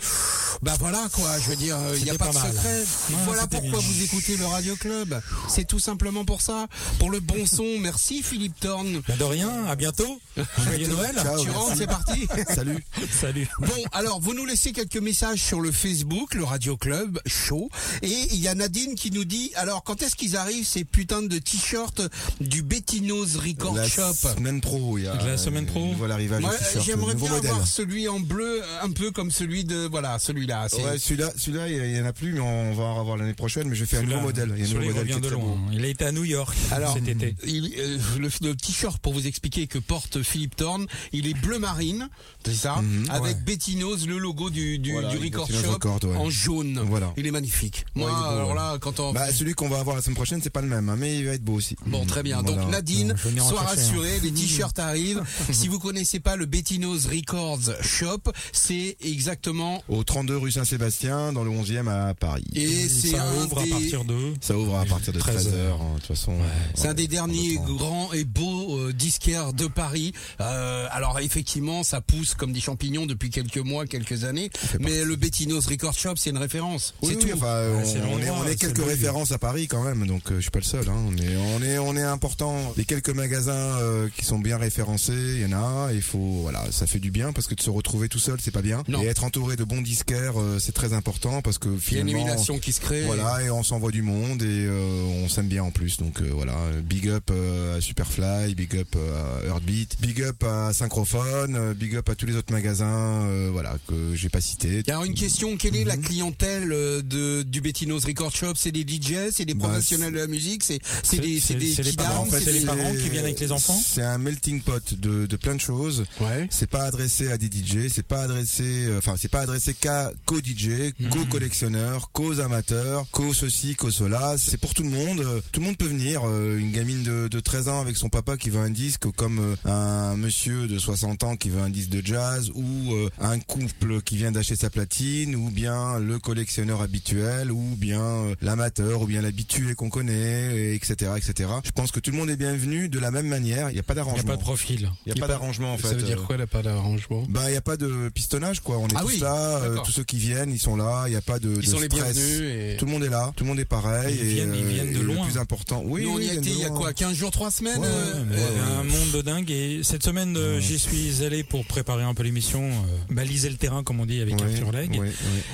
Bah voilà quoi, je veux dire, il n'y a pas, pas de secret. Ouais, voilà pourquoi bien. vous écoutez le Radio Club. C'est tout simplement pour ça. Pour le bon son. Merci Philippe Thorne. Bah, de rien, à bientôt. Joyeux Noël. Ciao. Tu merci. rentres, c'est parti. Salut. Salut. Bon, alors, vous nous laissez quelques messages sur le Facebook, le Radio Club Show. Et il y a Nadine qui nous dit, alors, quand est-ce qu'ils arrivent, ces putains de t-shirts du Bettinos Record La Shop semaine pro, il y a La semaine pro. un nouvel arrivage Moi, de t-shirt, j'aimerais bien modèle. avoir celui en bleu, un peu comme celui de, voilà, celui-là. C'est- Ouais, celui-là, celui-là, il y en a plus, mais on va en avoir l'année prochaine. Mais je fais un nouveau modèle. Il y a un nouveau modèle qui de très loin. beau. Il a été à New York Alors, cet été. il- euh, le, le t-shirt pour vous expliquer que porte Philippe Thorne, il est bleu marine, c'est ça, Mhm. avec Ouais. Bettinos, le logo du, du, Voilà, du avec Record Bettinos Shop, Record, ouais. en jaune. Voilà. Il est magnifique. Moi, Ouais, il est beau, alors là, quand on... Bah, celui qu'on va avoir la semaine prochaine, c'est pas le même, hein, mais il va être beau aussi. Bon, très bien. Voilà. Donc Nadine, sois un. rassurée, les t-shirts arrivent. si vous connaissez pas le Bettinos Records Shop, c'est exactement Au 32 rue Saint-Sébastien, dans le 11e à Paris. et c'est ça un ouvre des- à partir de. Ça ouvre à partir de 13 13h, heures. de toute façon. c'est un des derniers grands et beaux euh, disquaires de Paris. Euh, alors effectivement, ça pousse comme des champignons depuis quelques mois, quelques années. Mais le Bettinos Record Shop, c'est une référence. Oui, c'est oui, tout. enfin, Ouais, on, on est, on est quelques références à Paris quand même, donc euh, je suis pas le seul. Hein, mais on est, on est important. Les quelques magasins euh, qui sont bien référencés, il y en a. Il faut, voilà, ça fait du bien parce que de se retrouver tout seul, c'est pas bien. Non. Et être entouré de bons disquaires, euh, c'est très important parce que Il y a une finalement, émulation qui se crée. Voilà, et on s'envoie du monde et euh, on s'aime bien en plus. Donc euh, voilà, big up euh, à Superfly, big up euh, à Heartbeat, big up à Synchrophone, euh, big up à tous les autres magasins, euh, voilà, que j'ai pas cités. Il y a une question, quelle est Mhm. la clientèle euh, de, du Bettinos Record Shop? C'est des DJ, c'est des Bah, professionnels de la musique, c'est c'est des, c'est des c'est les parents, en fait, c'est les des- parents qui viennent avec les enfants? C'est un melting pot de, de plein de choses. Ouais. C'est pas adressé à des DJ, c'est pas adressé, euh, enfin c'est pas adressé qu'à qu'aux DJ, Mhm. qu'aux collectionneurs, qu'aux amateurs, qu'aux ceci, qu'aux cela. C'est pour tout le monde. Tout le monde peut venir. Euh, Une gamine de, de 13 ans avec son papa qui veut un disque, comme euh, un monsieur de 60 ans qui veut un disque de jazz, ou euh, un couple qui vient d'acheter sa platine, ou bien le collectionneur habituel, ou bien euh, l'amateur, ou bien l'habitué qu'on connaît, et etc., etc. Je pense que tout le monde est bienvenu de la même manière. Il n'y a pas Il n'y a d'arrangement. pas de profil. Il n'y a pas d'arrangement en fait. Ça veut dire Euh, quoi, là, pas d'arrangement? Bah, il n'y a pas de pistonnage, quoi. On est Ah tous oui, là, euh, tous ceux qui viennent, ils sont là. Il n'y a pas de, Ils de sont les stress. Et... Tout le monde est là, tout le monde est pareil. Ils et, viennent- ils viennent de et loin. Le plus important, oui, Nous, on oui, y a ils été il y a quoi loin. 15 jours, 3 semaines Ouais, euh, ouais, euh, un monde de dingue et cette semaine euh, j'y suis allé pour préparer un peu l'émission, euh, baliser le terrain comme on dit avec Ouais, Arthur Legge ouais, ouais,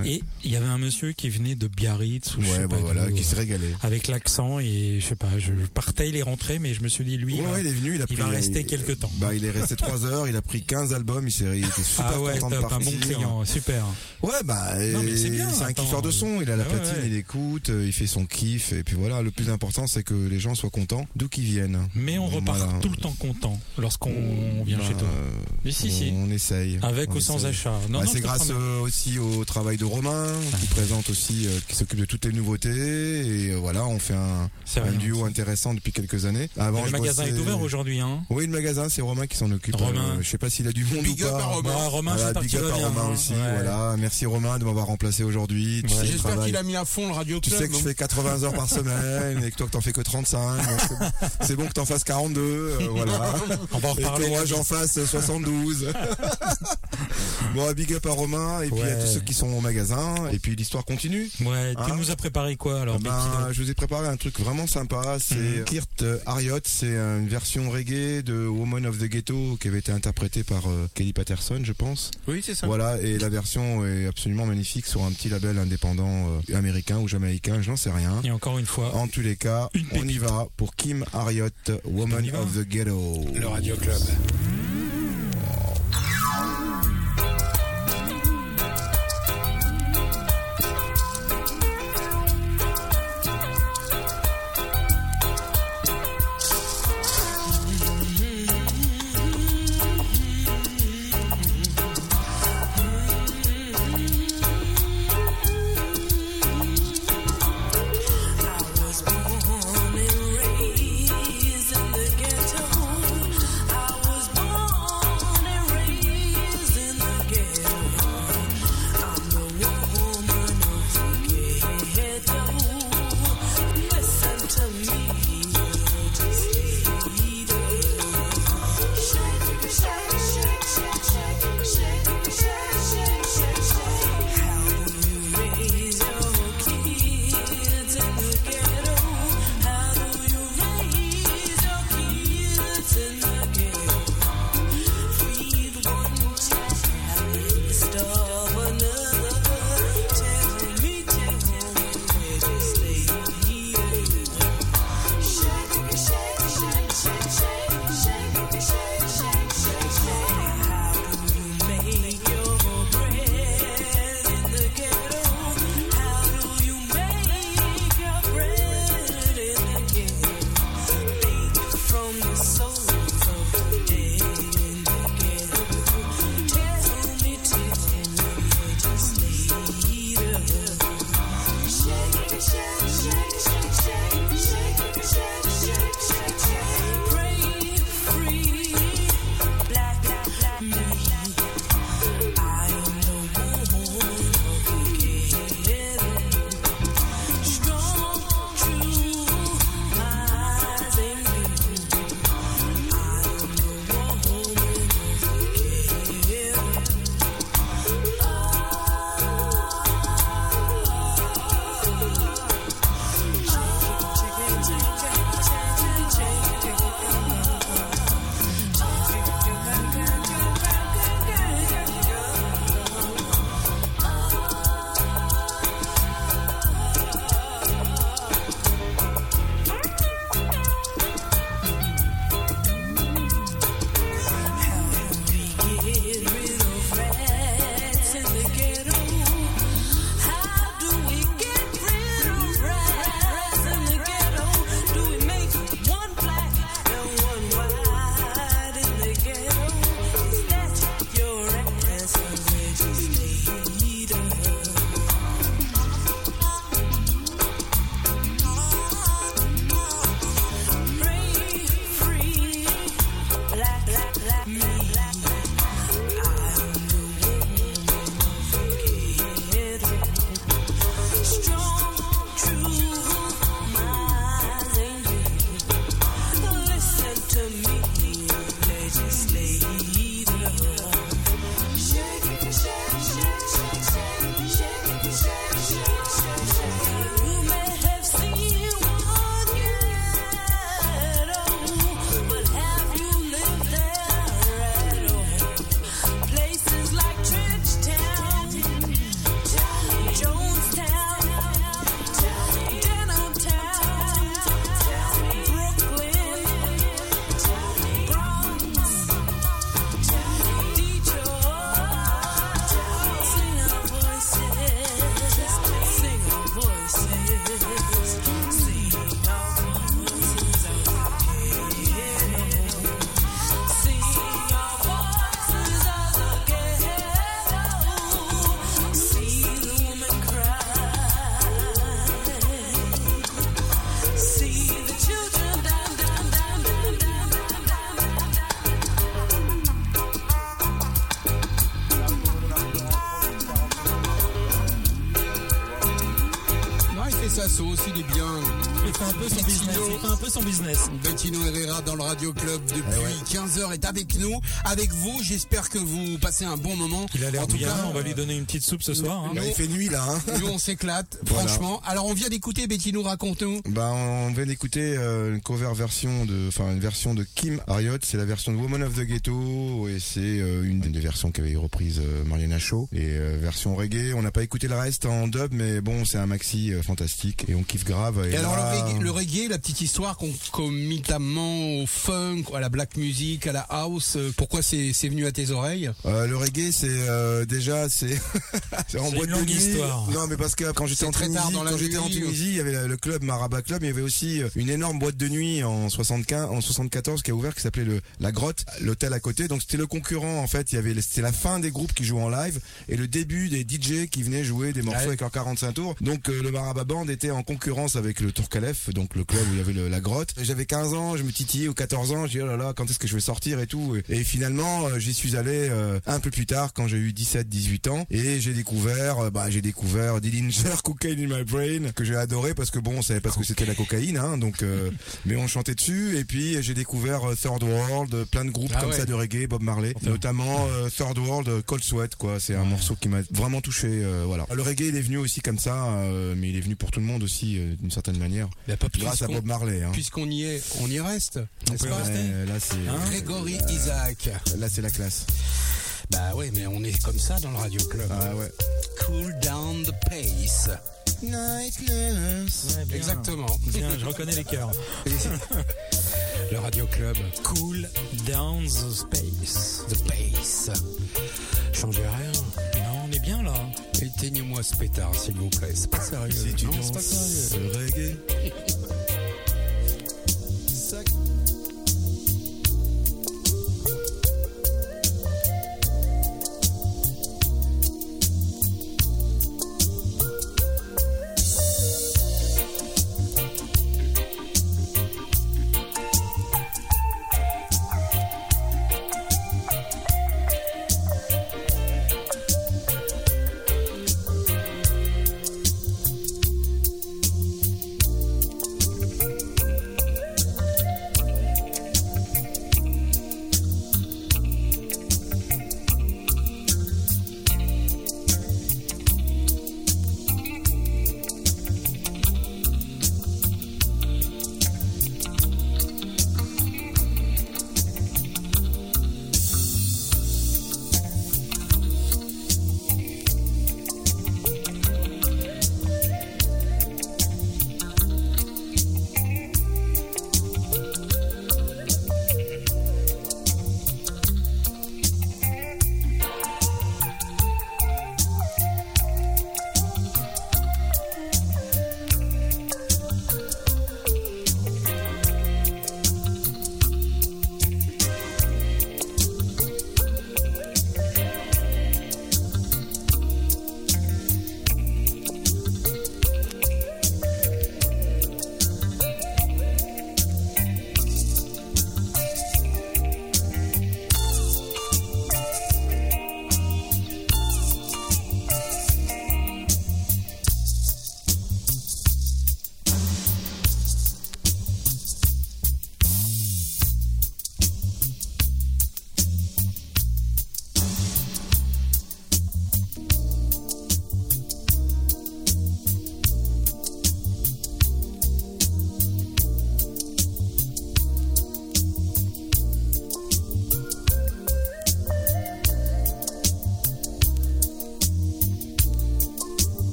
ouais. et il y avait un monsieur qui venait de Biarritz ou je sais bah pas voilà, d'où, qui euh, s'est régalé. avec l'accent et je sais pas, je partais, il est rentré mais je me suis dit lui il il est venu, il a il pris, va rester quelques temps. Bah, il est resté 3 heures, il a pris 15 albums, il s'est, il était super ah ouais, content de top, un partir. bon client, super. Ouais, bah, Non, mais c'est bien, c'est un attends. kiffeur de son, il a la Ouais, platine, il écoute, euh, il fait son kiff, et puis voilà, le plus important, c'est que les gens soient contents d'où qu'ils viennent. Mais on repart tout le temps content lorsqu'on vient Bah, chez toi. euh, Mais si, si. On essaye. Avec On ou sans achat. Non, Bah, non, c'est grâce euh, aussi au travail de Romain qui présente aussi, euh, qui s'occupe de toutes les nouveautés et euh, voilà, on fait un, rien. duo intéressant depuis quelques années. Avant, le je magasin bossais- est ouvert aujourd'hui, hein. Oui, le magasin, c'est Romain qui s'en occupe. Romain. Euh, je sais pas s'il a du monde Big ou up pas. à Romain. Bah, Romain, Voilà, big up à bien. Romain hein. aussi. Ouais. Voilà, merci Romain de m'avoir remplacé aujourd'hui. Tu J'espère qu'il a mis à fond le Radio Tu Club. sais que je fais 80 heures par semaine et que toi que t'en fais que 35. donc c'est bon. Que t'en fasses 42, euh, voilà. En Et que reparler. moi j'en fasse 72. bon, big up à Romain et puis à tous ceux qui sont au magasin. Et puis l'histoire continue. Ouais, tu Hein nous as préparé quoi alors Ben, Betty, là je vous ai préparé un truc vraiment sympa. C'est Mhm. Kirt Harriot. C'est une version reggae de Woman of the Ghetto qui avait été interprétée par euh, Kelly Patterson, je pense. Oui, c'est ça. Voilà, et la version est absolument magnifique sur un petit label indépendant euh, américain ou jamaïcain, je n'en sais rien. Et encore une fois, En tous les cas, on y va pour Kim Harriot, Woman of the Ghetto. Le Radio Club. Est avec nous, avec vous. J'espère que vous passez un bon moment. Il a l'air En tout bien. cas, on va lui donner une petite soupe ce soir. hein. Il fait nuit là. Hein. Nous, on s'éclate, Voilà. franchement. Alors, on vient d'écouter Bettino, raconte-nous. Bah, on vient d'écouter euh, une cover version de, enfin une version de Kim Harriot. C'est la version de Woman of the Ghetto et c'est euh, une des versions qu'avait reprise euh, Mariana Shaw. Et euh, version reggae. On n'a pas écouté le reste en dub, mais bon, c'est un maxi euh, fantastique et on kiffe grave. Et, Et alors, là- le reggae, le reggae, la petite histoire qu'on concomitamment au funk, à la black music, à la house, euh, pourquoi c'est c'est venu à tes oreilles? Euh, le reggae, c'est euh, déjà c'est c'est en boîte une de longue nuit. histoire. Non, mais parce que quand j'étais en très tard Tunisie, dans la quand j'étais en Tunisie, il y avait le club Maraba Club, mais il y avait aussi euh, une énorme boîte de nuit en 75, en 74 qui a ouvert, qui s'appelait le la Grotte, l'hôtel à côté. Donc c'était le concurrent en fait. Il y avait c'était la fin des groupes qui jouaient en live et le début des DJ qui venaient jouer des morceaux Ouais. avec leurs 45 tours. Donc euh, le Maraba Band était en concurrence avec le Tour Calef, donc le club où il y avait le- la Grotte. J'avais 15 ans, je me titillais ou 14 ans. Je dis oh là là, quand est-ce que je vais sortir et tout. Et finalement, euh, j'y suis allé euh, un peu plus tard quand j'ai eu 17, 18 ans et j'ai découvert, bah j'ai découvert Dillinger, Cocaine in My Brain que j'ai adoré parce que bon, on savait pas ce que c'était la cocaïne, hein, donc euh, mais on chantait dessus. Et puis j'ai découvert euh, Third World, euh, plein de groupes Ah comme ouais. ça de reggae, Bob Marley, notamment euh, Third World, Cold Sweat, quoi. C'est un morceau qui m'a vraiment touché. euh, voilà. Le reggae, il est venu aussi comme ça, mais il est venu pour tout le monde aussi d'une certaine manière, pas grâce à Bob Marley. Hein. Puisqu'on y est, on y reste, n'est-ce peut pas rester. Là c'est Hein Grégory Isaac. là c'est la classe. Bah ouais, mais on est comme ça dans le Radio Club. Ah ouais. Cool down the pace. Ouais, bien. Exactement. Bien, je reconnais les cœurs. Le Radio Club. Cool down the space. The pace. Changez rien. Non, on est bien là. Éteignez-moi ce pétard, s'il vous plaît. C'est pas sérieux. Si tu non, c'est pas sérieux. le reggae.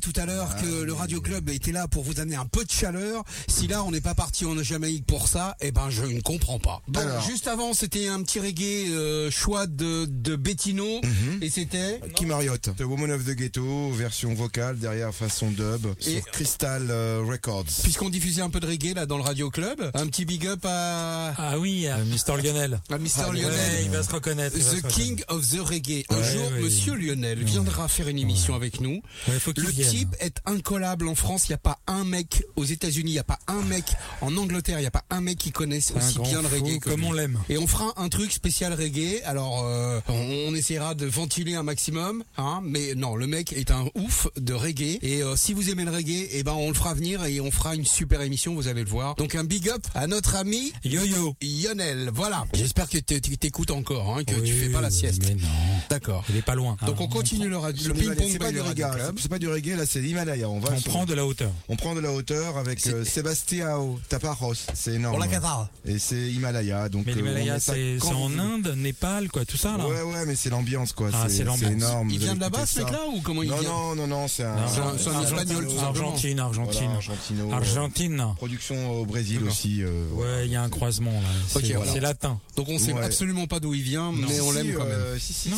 tout à l'heure le Radio Club était là pour vous amener un peu de chaleur. Si là on n'est pas parti en Jamaïque pour ça, eh ben je ne comprends pas. Donc Alors. juste avant c'était un petit reggae euh, choix de, de Bettino et c'était Kim Marriott, The Woman of the Ghetto, version vocale derrière façon dub Et- sur Crystal euh, Records. puisqu'on diffusait un peu de reggae là dans le Radio Club, un petit big up à, Ah oui, euh, Mr Lionel. à Mr Ah, Ouais, Lionel. il va se reconnaître. se The reconnaître. King of the Reggae. Un Ouais, jour, ouais. Monsieur Lionel viendra faire une émission avec nous. Ouais, faut qu'il Le vienne. type est incollable en France. Il n'y a pas un mec aux États-Unis, il n'y a pas un mec en Angleterre, il n'y a pas un mec qui connaisse aussi bien le reggae que comme lui. on l'aime. Et on fera un truc spécial reggae. Alors, euh, on, on essaiera de ventiler un maximum, hein. Mais non, le mec est un ouf de reggae. Et euh, si vous aimez le reggae, eh ben on le fera venir et on fera une super émission. Vous allez le voir. Donc un big up à notre ami Yo-yo. Lionel. Voilà. J'espère que tu t'écoutes encore, hein, que Oui, tu fais pas la sieste. Mais non. D'accord. Il est pas loin. Donc on continue le le, le ping-pong C'est pas du reggae, c'est- c'est pas du reggae, là c'est l'Himalaya. On va On sur- prend de la hauteur. on prend de la hauteur avec euh, Sebastião Taparos, c'est énorme. Pour la Qatar. Et c'est Himalaya, donc Mais euh, l'Himalaya, c'est en Inde, Népal, quoi, tout ça là. Ouais, ouais, mais c'est l'ambiance quoi. Ah, c'est l'ambiance. énorme. Il vient de là-bas, ce mec-là, ou comment il Non, vient non, non, non, c'est un. Non, c'est un- c'est un Argentine, Espagnol, tout. Argentine, Voilà, Argentine. Argentino. Argentine. Production au Brésil aussi. euh. Ouais, il y a un croisement là. C'est Ok, voilà. c'est latin. Donc on sait Ouais. absolument pas d'où il vient, mais on si, l'aime quand même. euh, Si, si,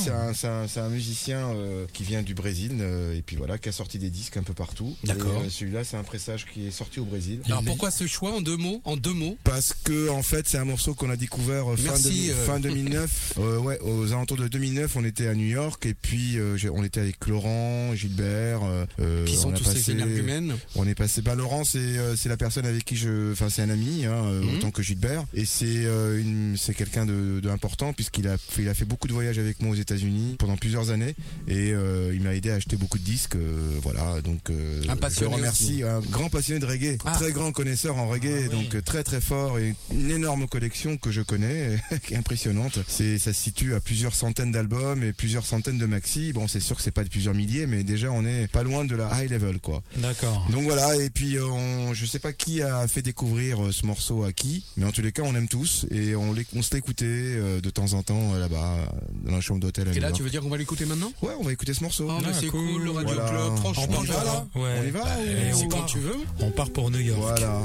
c'est un, musicien euh, qui vient du Brésil euh, et puis voilà, qui a sorti des disques un peu partout. D'accord. Et, euh, Celui-là, c'est un pressage qui est sorti au Brésil. Alors pourquoi ce choix en deux mots En deux mots? Parce que en fait, c'est un morceau qu'on a découvert euh, fin, Merci, de- euh. fin 2009. Euh, ouais, aux alentours de 2009, on était à New York et puis euh, j'ai- on était avec Laurent, Gilbert. euh, euh, Qui sont on a tous ces passé- énergumènes? On est passé. Bah Laurent, c'est euh, c'est la personne avec qui je, enfin c'est un ami, hein, Mhm. autant que Gilbert, et c'est euh, une, c'est quelqu'un de, de important puisqu'il a fait, il a fait beaucoup de voyages avec moi aux États-Unis pendant plusieurs années et euh, il m'a aidé à acheter beaucoup de disques, euh, voilà. Donc euh, Un je le remercie, un grand passionné de reggae, Ah. très grand connaisseur en reggae, Ah oui. donc très très fort et une énorme collection que je connais, qui est impressionnante. C'est, ça se situe à plusieurs centaines d'albums et plusieurs centaines de maxi. Bon, c'est sûr que c'est pas de plusieurs milliers, mais déjà on est pas loin de la high level, quoi. D'accord. Donc voilà, et puis euh, on, je sais pas qui a fait découvrir euh, ce morceau à qui, mais en tous les cas on aime tous et on, l'é- on se écouté euh, de temps en temps là-bas dans la chambre d'hôtel à Et là, tu veux dire qu'on va l'écouter maintenant? Ouais, on va écouter ce morceau. Ah, mais Ah, c'est cool. cool, le Radio Voilà. Club, franchement. On y va, j'adore. là? Ouais. On y va? Bah, ou- C'est quand part. tu veux. On part pour New York. Voilà.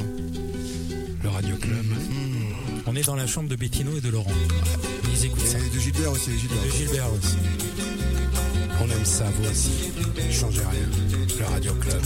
Le Radio Club. On est dans la chambre de Bettino et de Laurent. Ils écoutent ça. Et de Gilbert aussi, Gilbert. De Gilbert aussi. On aime ça, vous aussi. Changez rien. Le Radio Club.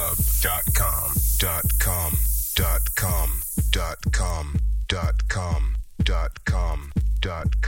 Radioclub.com. Dot com. Dot com. Dot com. Dot com. Dot com. Dot com. Dot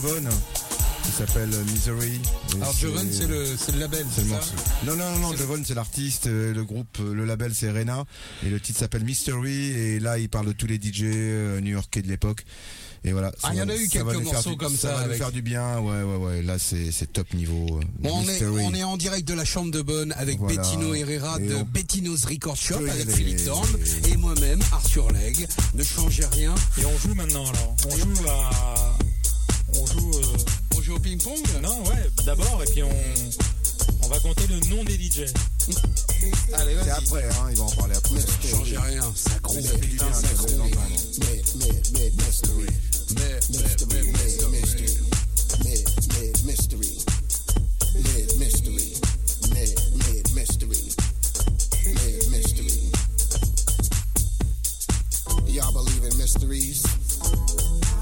Jovan qui s'appelle euh, Misery. Alors Jovan, c'est le, c'est le label, c'est le morceau. Non, non, non, non, C'est- Jovan, c'est l'artiste, euh, le groupe, euh, le label, c'est Rena, et le titre s'appelle Mystery, et là, il parle de tous les DJ new-yorkais de l'époque. Et voilà. Ah, il y en a eu quelques morceaux du- comme ça. ça va nous avec- faire du bien, ouais, ouais, ouais. Là, c'est c'est top niveau. Bon, on, est, on est en direct de la chambre de Bonne avec Voilà. Bettino Herrera Et de on- Bettino's Record Shop avec aller. Philippe Thorne et moi-même, Arthur Legge. Ne changez rien. Et on joue maintenant alors. On joue à. Ping-pong Non, ouais, d'abord, et puis on. On va compter le nom des DJ. Allez, C'est après, hein, il va en parler après. Ne changez rien, ça groupe. Ça Putain, groupe. Mid, mid, mid mystery. Mais, mais, Mystery, mais, mid mais, mystery. Mid, mid mystery. Mid mystery. Mid, mid mystery. Mid mystery. Y'all believe in mysteries?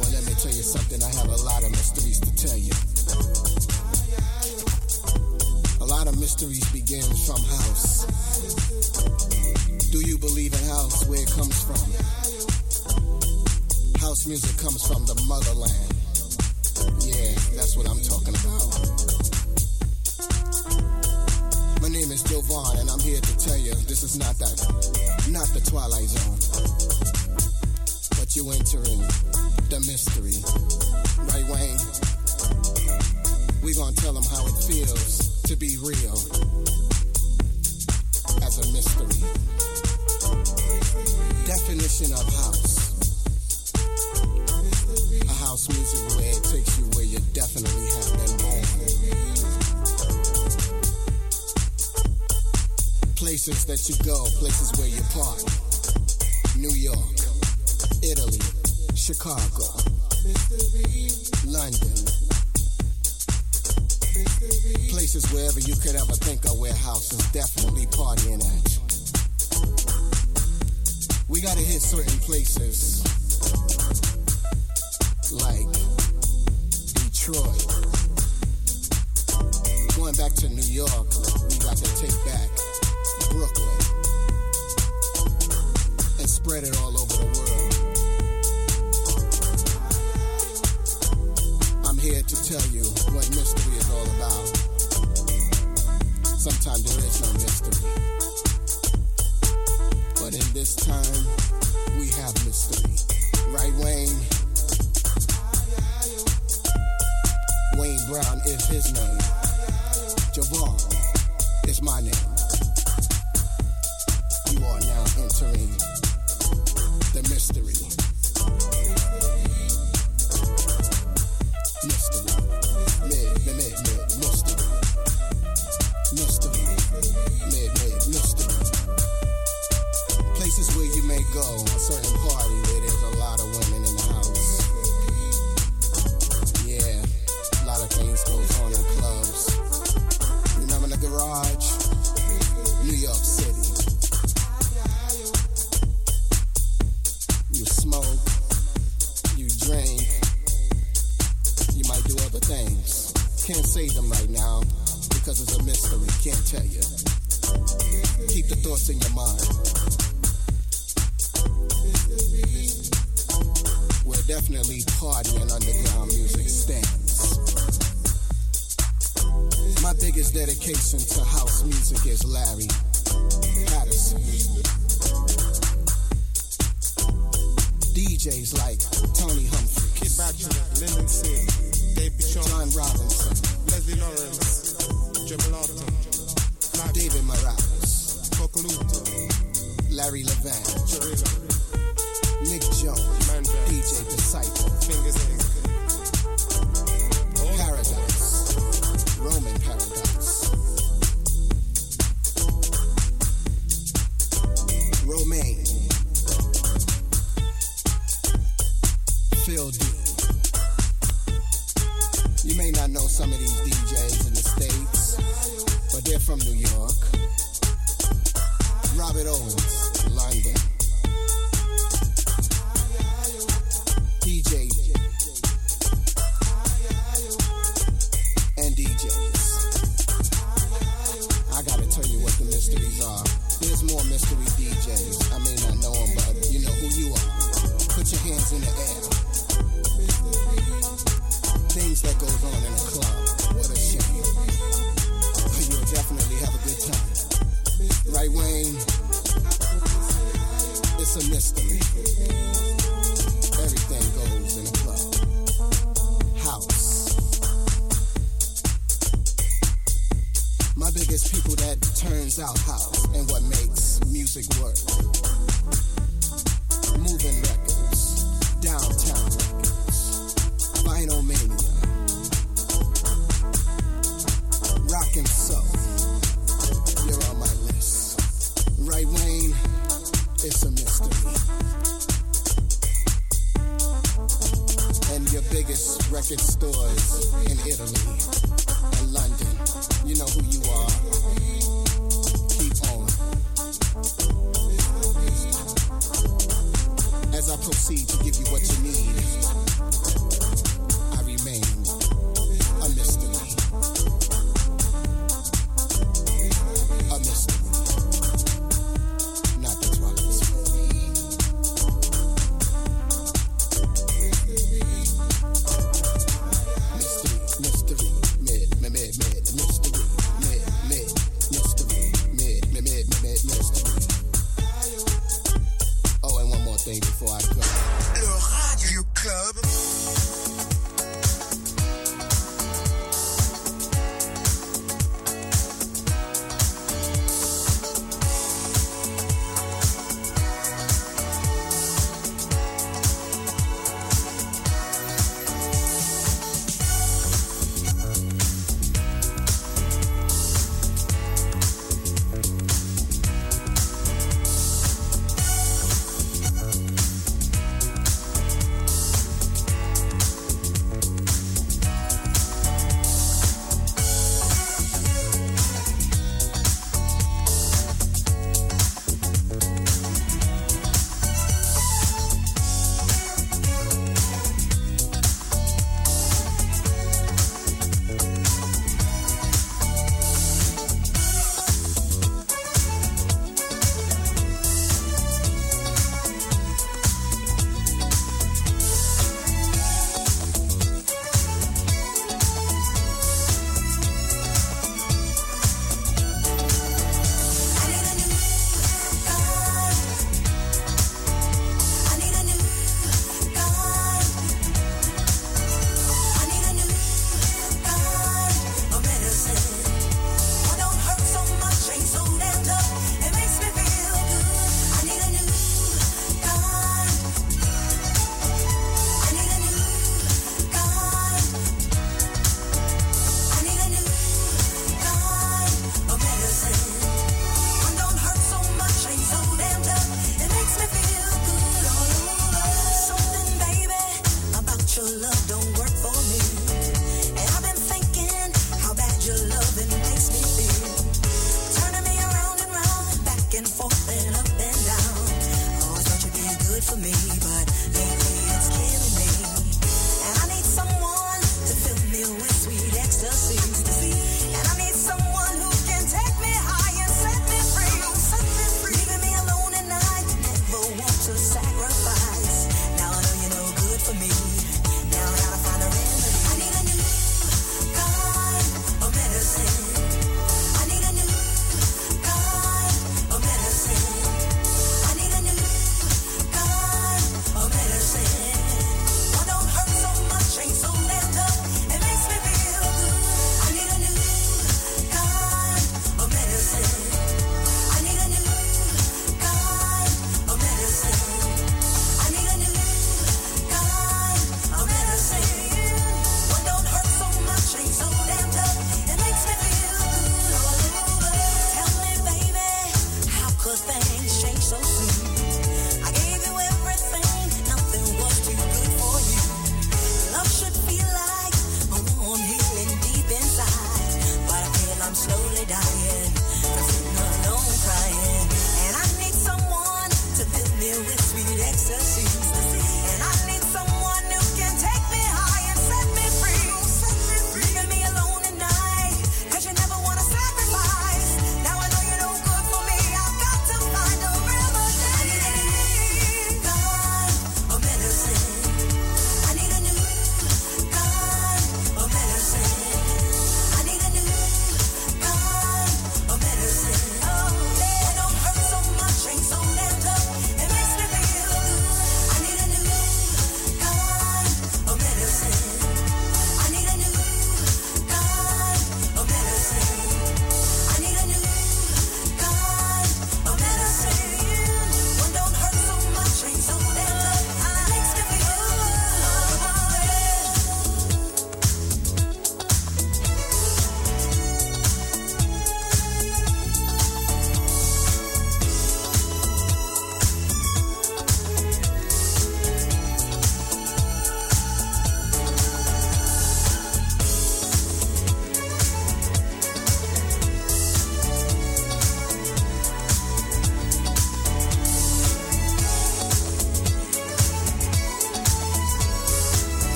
Well, let me tell you something. I have a lot of mysteries to tell you. Mysteries begin from house. Do you believe in house? Where it comes from? House music comes from the motherland. Yeah, that's what I'm talking about. My name is Jovan, and I'm here to tell you this is not that, not the Twilight Zone. But you entering the mystery, right, Wayne? We gonna tell them how it feels to be real as a mystery. Definition of house. A house music where it takes you where you definitely have been born. Places that you go, places where you party. New York, Italy, Chicago, London. Places wherever you could ever think of where house is definitely partying at. We gotta hit certain places like Detroit. Going back to New York, we got to take back Brooklyn and spread it all over the tell you what mystery is all about. Sometimes there is no mystery. But in this time, we have mystery. Right, Wayne? Wayne Brown is his name. Javon is my name.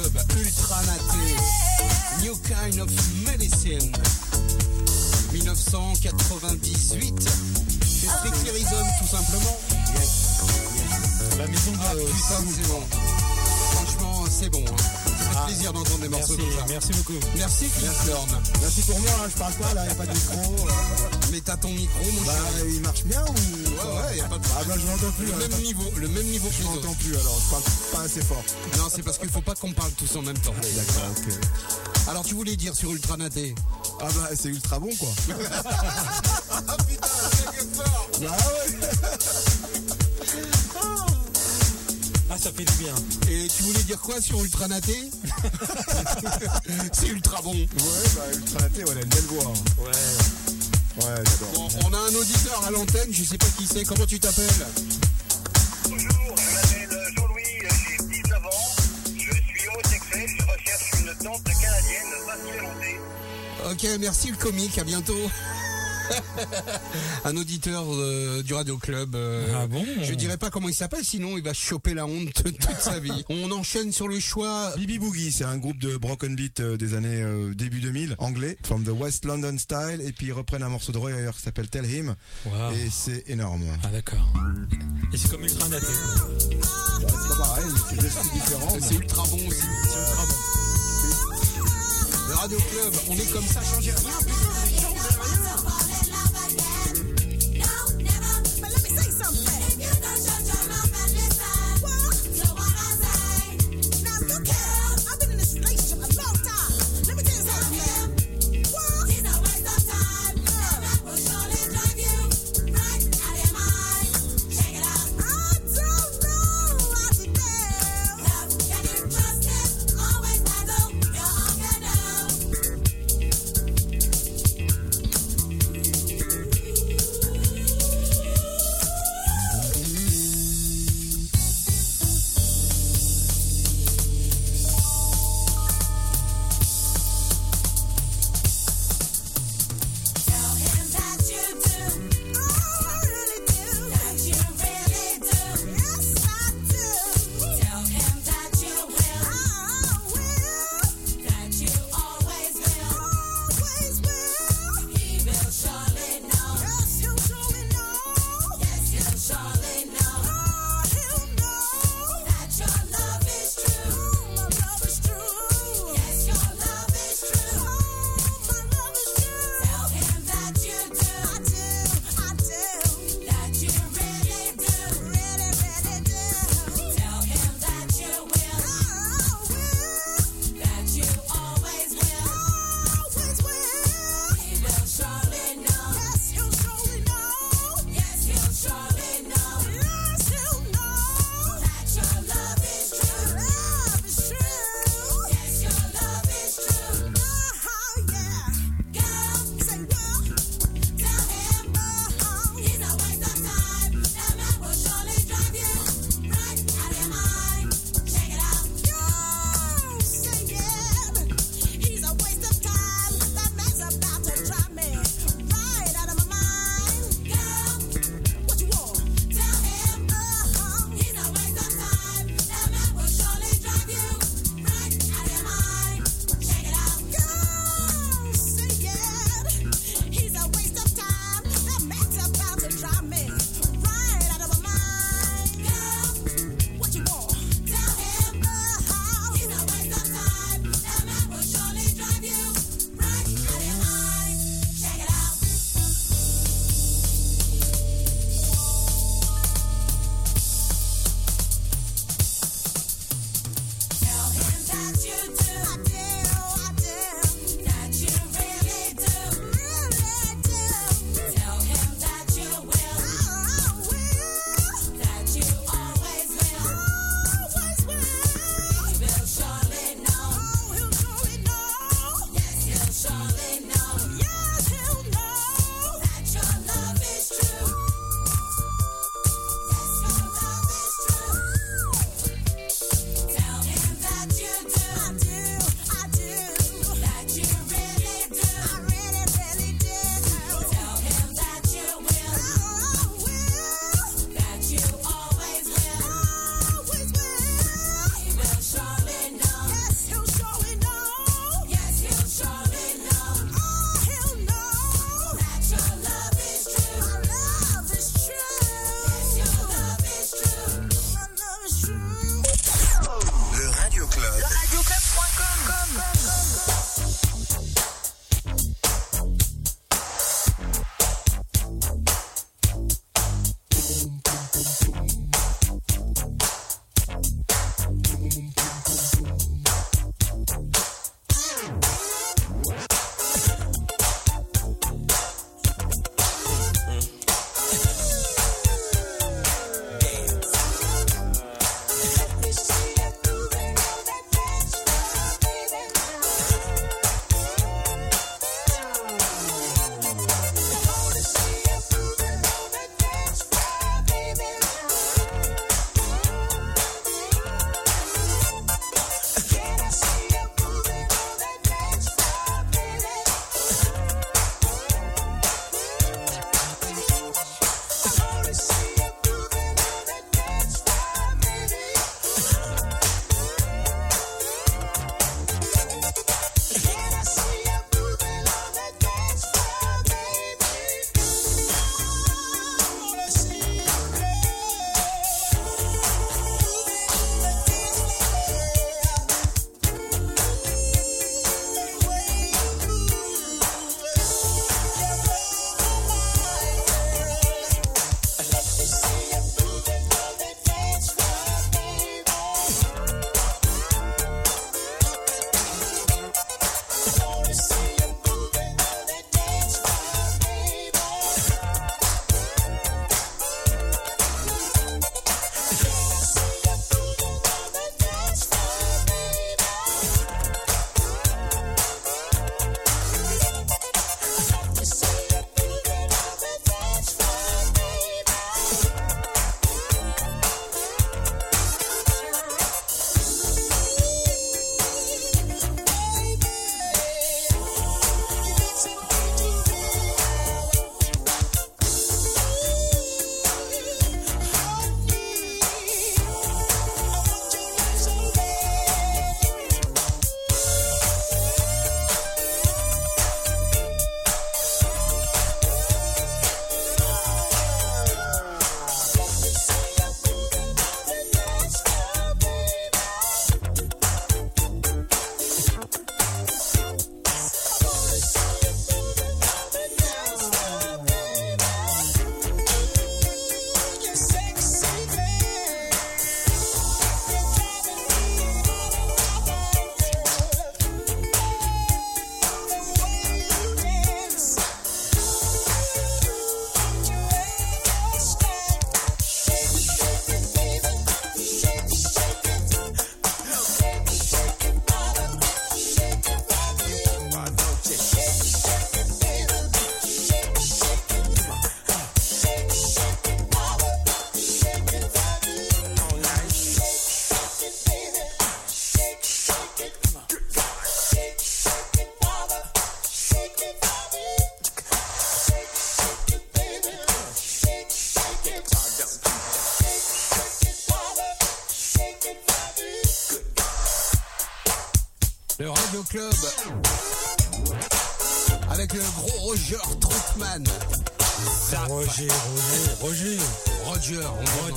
Club, Ultra Naté, New Kind of Medicine, 1998. C'est Rhythm tout simplement. La maison Ah de putain, c'est bon. Franchement, c'est bon. hein. Ah, plaisir d'entendre des morceaux Merci, comme ça. merci beaucoup. Merci. Merci pour moi, hein, je parle pas là, y a pas de micro. Mais t'as ton micro, mon Bah, il marche bien ou Ouais, ouais, y a pas de Ah bah je m'entends plus. Le même niveau, le même niveau que Je m'entends plus alors, je parle pas assez fort. Non, c'est parce qu'il faut pas qu'on parle tous en même temps. D'accord, ok. Alors tu voulais dire sur Ultra Naté Ah bah c'est ultra bon quoi. Ah putain, c'est fort Bah ouais. Ça fait du bien. Et tu voulais dire quoi sur Ultra Naté C'est ultra bon. Ouais, bah ultra ouais, elle a une belle voix. hein. Ouais. Ouais, j'adore. Bon, on a un auditeur à l'antenne, je sais pas qui c'est, comment tu t'appelles? Bonjour, je m'appelle Jean-Louis, j'ai 19 ans, je suis homosexuel, je recherche une tante canadienne facile à monter. Ok, merci le comique, à bientôt. un auditeur euh, du Radio Club. euh, Ah bon Je dirais pas comment il s'appelle, sinon il va choper la honte toute sa vie. On enchaîne sur le choix. Bibi Boogie, c'est un groupe de broken beat euh, des années début 2000, anglais, from the West London style, et puis ils reprennent un morceau de Roy ailleurs qui s'appelle Tell Him, Wow. et c'est énorme. Ah, d'accord. Et c'est comme ultra. Bah, c'est pas pareil, c'est différents. C'est ultra bon aussi. C'est ultra bon. Le Radio Club, on est comme ça, changez rien.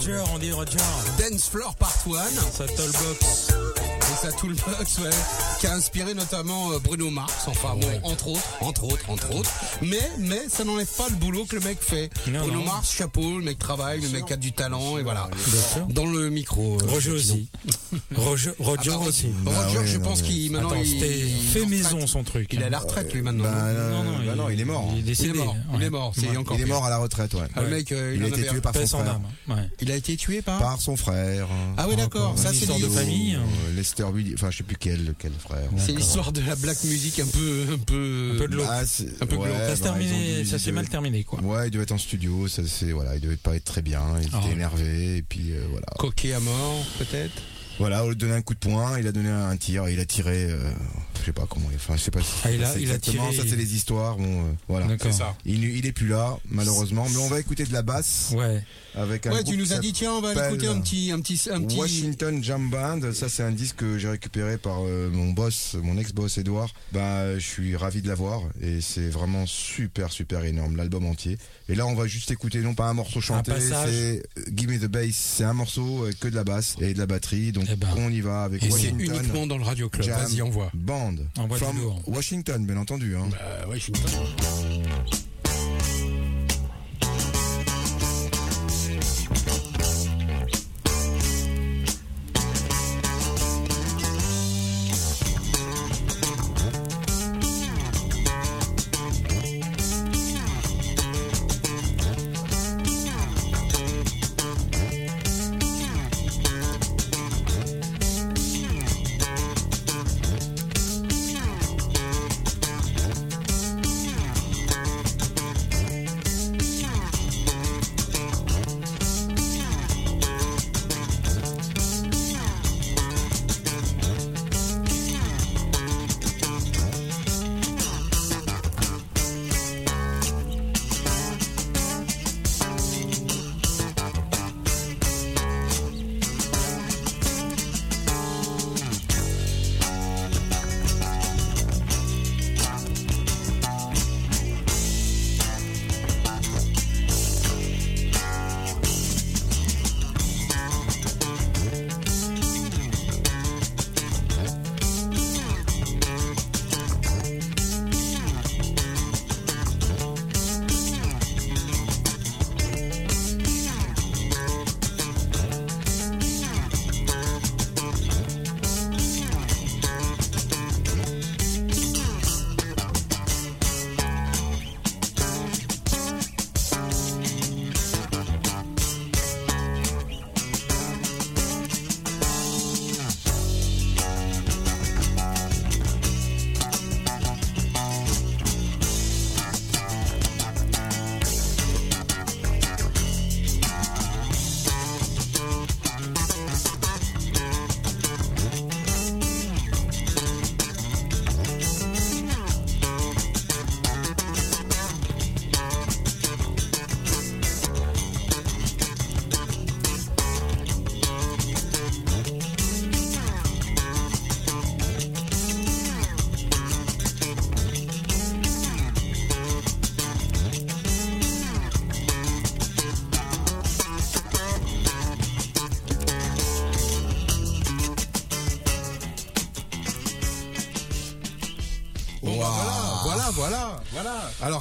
Roger, on dit Roger. Dance Floor Part 1. Sa tollbox. Et sa Toolbox, ouais, qui a inspiré notamment euh, Bruno Mars, enfin bon, entre autres, entre autres, entre autres. Mais, mais ça n'enlève pas le boulot que le mec fait. Non, Bruno non. Mars, chapeau, le mec travaille, le mec a du talent, et voilà. Bien sûr. Dans le micro. euh, Roger aussi. Roger, Roger Ah bah, aussi. Roger, Ah ouais, je non, pense mais- qu'il maintenant Attends, il, fait maison son truc. Il est à la retraite lui maintenant. Bah, non euh, bah non, il est mort. Il est il décédé. est mort. Il est mort. C'est Ouais. encore Il est mort à la retraite, ouais. Ah, le mec, euh, Il il, a en été avait tué un. par son frère. Il a été tué par. Par son frère. Ah oui, d'accord. Ça c'est histoire de famille. Euh, Lester Williams, enfin je sais plus quel, quel frère. C'est l'histoire de la black music un peu, un peu. Un peu de. Ah, Un peu. Ça s'est bah, mal terminé quoi. Ouais, il devait être en studio, ça c'est voilà, il devait pas être très bien, il était Ah. énervé et puis euh, voilà. Coquet à mort, peut-être? Voilà, au lieu de donner un coup de poing, il a donné un tir, il a tiré euh, je sais pas comment, enfin je sais pas si Ah, il a- il a exactement, tiré- ça c'est les histoires, bon euh, voilà. Ça. Il, il est plus là malheureusement, mais on va écouter de la basse Ouais. avec un Ouais, tu nous as dit tiens, on va écouter un petit, un petit, un petit. Washington Jam Band, ça c'est un disque que j'ai récupéré par euh, mon boss, mon ex-boss Edouard. Bah, je suis ravi de l'avoir et c'est vraiment super super énorme l'album entier. Et là on va juste écouter non pas un morceau chanté, passage. c'est euh, Give Me the Bass, c'est un morceau avec que de la basse et de la batterie. Donc Eh ben. on y va avec Et c'est uniquement dans le Radio Club. Vas-y, envoie. Band. Envoie du From. Washington bien entendu. Hein. Bah, Washington.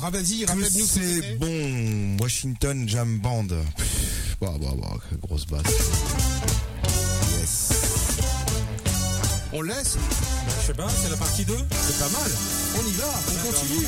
Alors, ah, vas-y, rappelle-nous c'est bon. Washington Jam Band. Bah, bah, bah, grosse basse. Yes. On laisse Je sais pas, c'est la partie 2 C'est pas mal. On y va, on continue.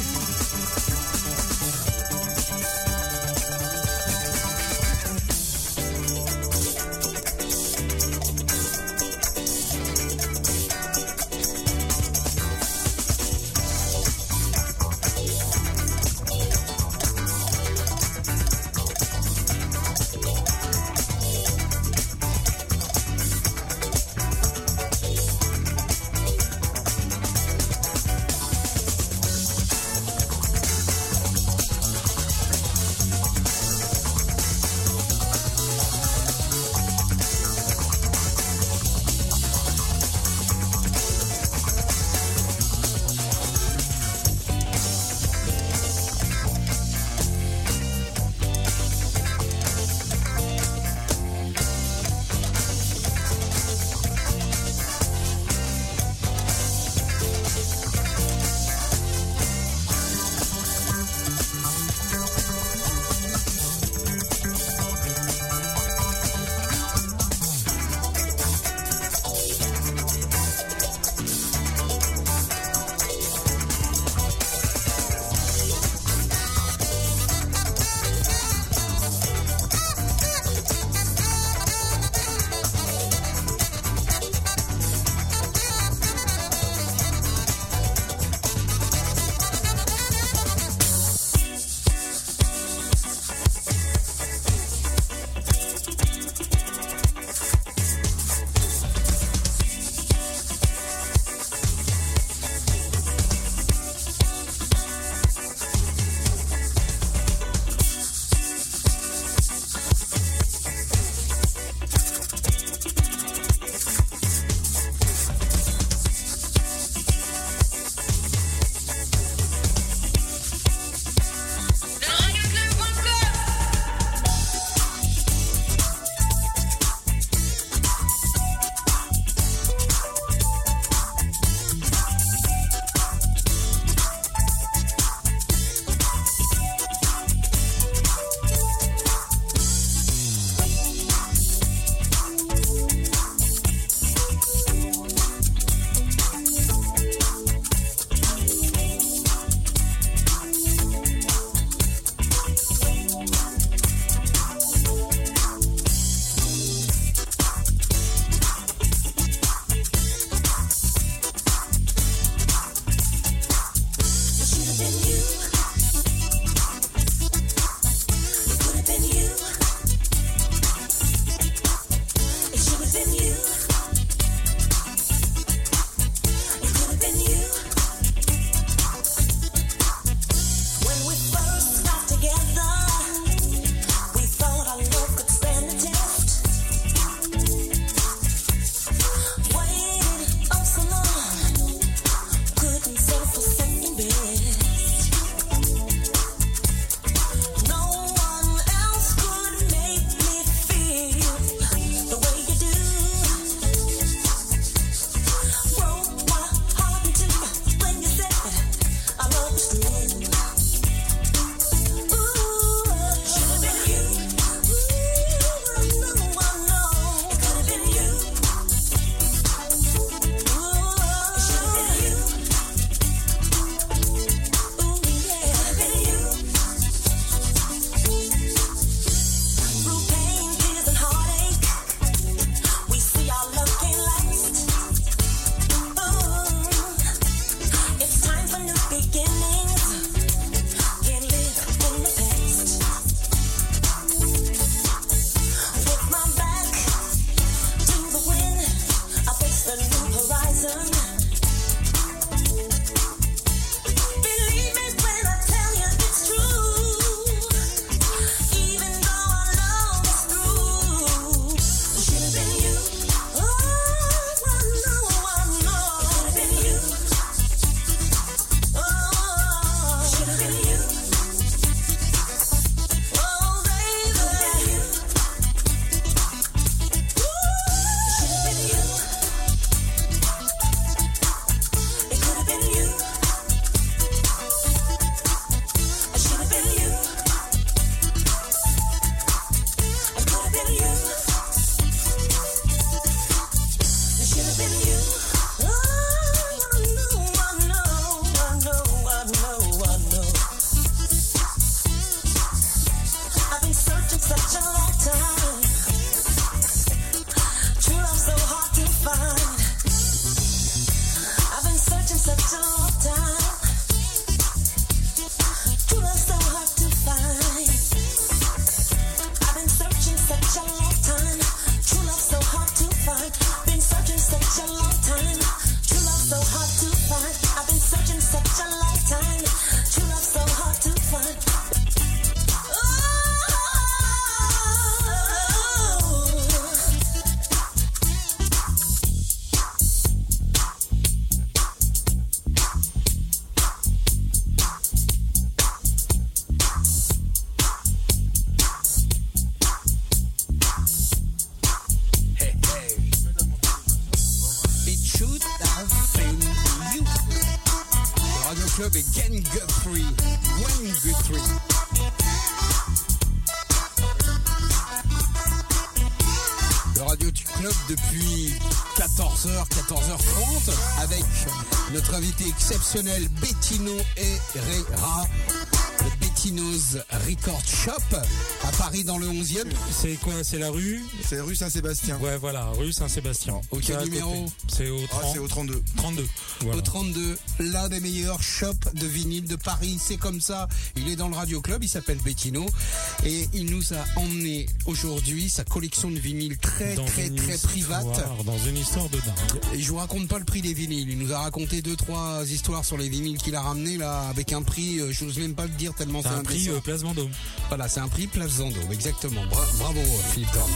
Exceptionnel Bettino Herrera. Le Bettino's Record Shop à Paris dans le 11e. C'est quoi C'est la rue C'est rue Saint-Sébastien. Ouais, voilà, rue Saint-Sébastien. Au quel numéro C'est au, Ah, 30 c'est au 32. 32. Voilà. Au 32, l'un des meilleurs shops de vinyle de Paris. C'est comme ça. Il est dans le Radio Club. Il s'appelle Bettino. Et il nous a emmené aujourd'hui sa collection de vinyles très, Dans très, très histoire- private. Dans une histoire de dingue. Et je vous raconte pas le prix des vinyles. Il nous a raconté deux, trois histoires sur les vinyles qu'il a ramenés là, avec un prix, euh, je n'ose même pas le dire tellement C'est c'est un prix euh, Place Vendôme. Voilà, c'est un prix Place Vendôme, exactement. Bra- bravo, Philippe Thorne.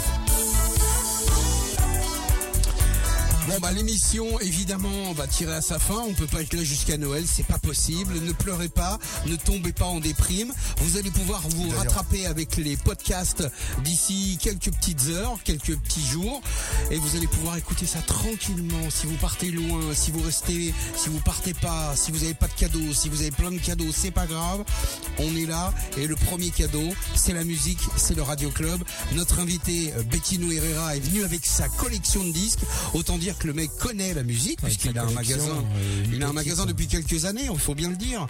Bon bah l'émission évidemment va tirer à sa fin, on peut pas être là jusqu'à Noël, c'est pas possible. Ne pleurez pas, ne tombez pas en déprime. Vous allez pouvoir vous rattraper avec les podcasts d'ici quelques petites heures, quelques petits jours et vous allez pouvoir écouter ça tranquillement si vous partez loin, si vous restez, si vous partez pas, si vous avez pas de cadeaux, si vous avez plein de cadeaux, c'est pas grave. On est là et le premier cadeau, c'est la musique, c'est le Radio Club. Notre invité Bettino Herrera est venu avec sa collection de disques. Autant dire que le mec connaît la musique puisqu'il a un magasin. euh, Il a un magasin depuis quelques années, il faut bien le dire.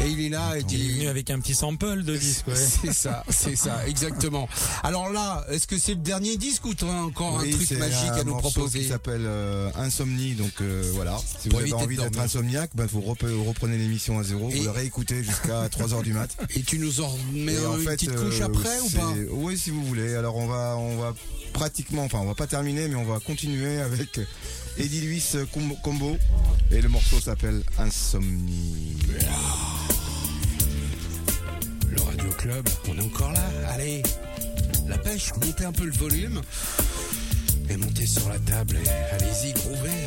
Et il est là et Il est venu avec un petit sample de disque, ouais. c'est ça, c'est ça, exactement. Alors là, est-ce que c'est le dernier disque ou tu as encore Oui, un truc magique un à nous proposer qui s'appelle euh, Insomnie. Donc euh, voilà, si vous avez envie d'être insomniaque, ben, vous repre- reprenez l'émission à zéro, Et- vous le réécoutez jusqu'à 3h du mat. Et tu nous en remets Et en une fait, petite couche euh, après ou pas? Oui, si vous voulez. Alors on va, on va pratiquement, enfin on va pas terminer, mais on va continuer avec Eddie Luis euh, Com- Combo et le morceau s'appelle Insomnie. Le Radio Club, on est encore là Allez, la pêche, montez un peu le volume et montez sur la table et allez-y, groovez.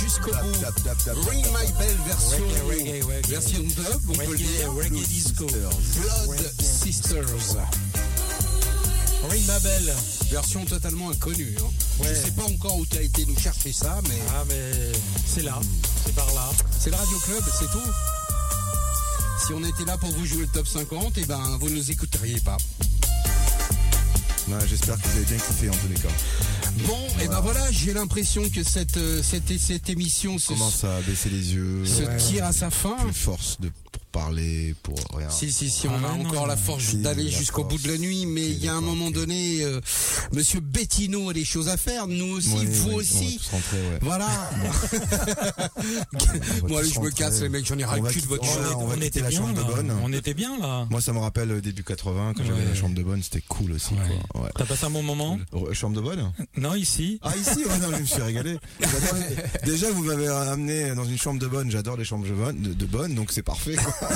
Jusqu'au bout. tap, tap, tap, Ring My Bell version, Reggae, reggae, reggae. version dub, on peut le Reggae, dire. reggae Blood disco. Blood Sisters. Ring ma belle. Version totalement inconnue. Hein. Ouais. Je sais pas encore où tu as été nous chercher ça, mais Ah mais c'est là, c'est par là. c'est le Radio Club, c'est tout. Si on était là pour vous jouer le top 50, eh ben vous ne nous écouteriez pas. Ouais, J'espère que vous avez bien kiffé en tous les cas. Bon, et ben voilà, j'ai l'impression que cette, euh, cette, cette émission se, Commence à baisser les yeux. se Ouais. tire à sa fin. Plus force de, pour parler, pour rien. Si, si, si, on Ah a non, encore la force Si, d'aller jusqu'au bout de la nuit, mais il y a un moment donné, euh, Monsieur Bettino a des choses à faire, nous aussi, vous oui, On va aussi. tous rentrer, ouais. Voilà. Va Bon, je me casse, les mecs, j'en ai ras le cul de votre show. on était la bien chambre de bonne. On était bien là. Moi, ça me rappelle euh, début 80 quand j'avais la chambre de bonne, c'était cool aussi. Ouais. Quoi. Ouais. T'as passé un bon moment Re- Chambre de bonne? Non ici. Ah ici, ouais, non, je me suis régalé. Déjà, vous m'avez amené dans une chambre de bonne. J'adore les chambres de bonne, de, de bonne, donc c'est parfait. quoi.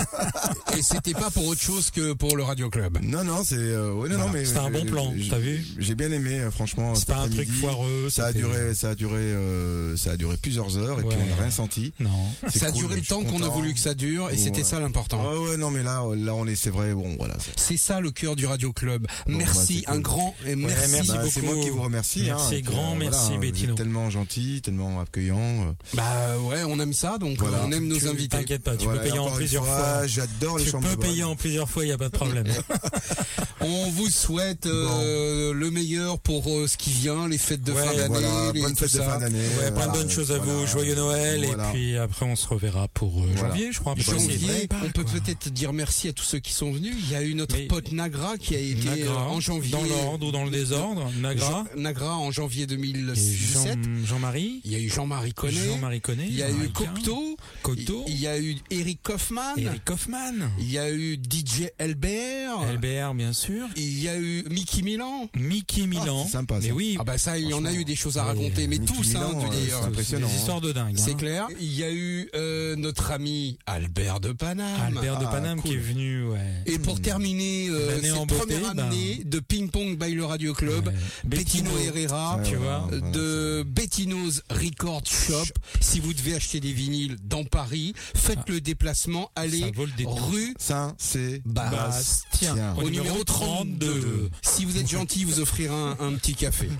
Et c'était pas pour autre chose que pour le Radio Club. Non, non, c'est euh, ouais, non, non, mais C'était un bon plan, t'as vu J'ai bien aimé, euh, franchement. C'est pas un truc foireux. Ça a duré, ça a duré, euh, ça a duré plusieurs heures et puis on n'a rien senti. Non. Ça a cool, duré le temps qu'on a voulu que ça dure, et c'était ça l'important. Ah ouais, non, mais là, là, on est, c'est vrai, bon, voilà. c'est- ça le cœur du Radio Club. Bon, merci, bah, cool. un grand et merci. merci Bah, beaucoup. c'est moi qui vous remercie. Merci, hein, et puis, grand merci, vous êtes Bettino. Tellement gentil, tellement accueillant. euh. Bah ouais, on aime ça, donc Voilà. euh, on aime nos invités. T'inquiète pas, tu Voilà, peux payer en plusieurs fois. J'adore les Tu chambres peux payer en plusieurs fois, il y a pas de problème. On vous souhaite euh, le meilleur pour euh, ce qui vient, les fêtes de Ouais, fin d'année, Voilà, les- bonne tout fête de fin d'année. Ouais, plein de voilà, bonnes choses à vous. voilà. Joyeux Noël Voilà. et puis après on se reverra pour euh, Voilà. janvier, je crois. Janvier, on peut peut-être dire merci à tous ceux qui sont venus. Il y a eu notre pote Nagra qui a été Nagra, euh, en janvier. Dans l'ordre ou dans le désordre. Nagra. Nagra en janvier Et 2017. Jean- Jean-Marie. Il y a eu Jean-Marie Connet. Jean-Marie Connet. Il y a eu Cocteau. Cocteau. Il y a eu Eric Kaufmann. Eric Hoffman. Il y a eu DJ Elbert. LBR, bien sûr. Il y a eu Mickey Milan. Mickey Milan. c'est sympa, ça. Mais oui, Ah bah ça, il y en a eu des choses à raconter, mais Mickey tous, hein, de euh, impressionnant. des hein. histoires de dingue. C'est hein. clair. Il y a eu euh, notre ami Albert de Paname. Albert de Ah, Paname cool. qui est venu, ouais. Et pour terminer euh, cette beauté, première ben- année de Ping Pong by le Radio Club, Ouais. Bettino Herrera, tu Ouais, vois, voilà, voilà, de Bettino's Record Shop. Si vous devez acheter des vinyles dans Paris, faites le déplacement, allez rue Ça, c'est Bastien. Tiens. au numéro 32. Si vous êtes gentil, vous offrirez un, un petit café.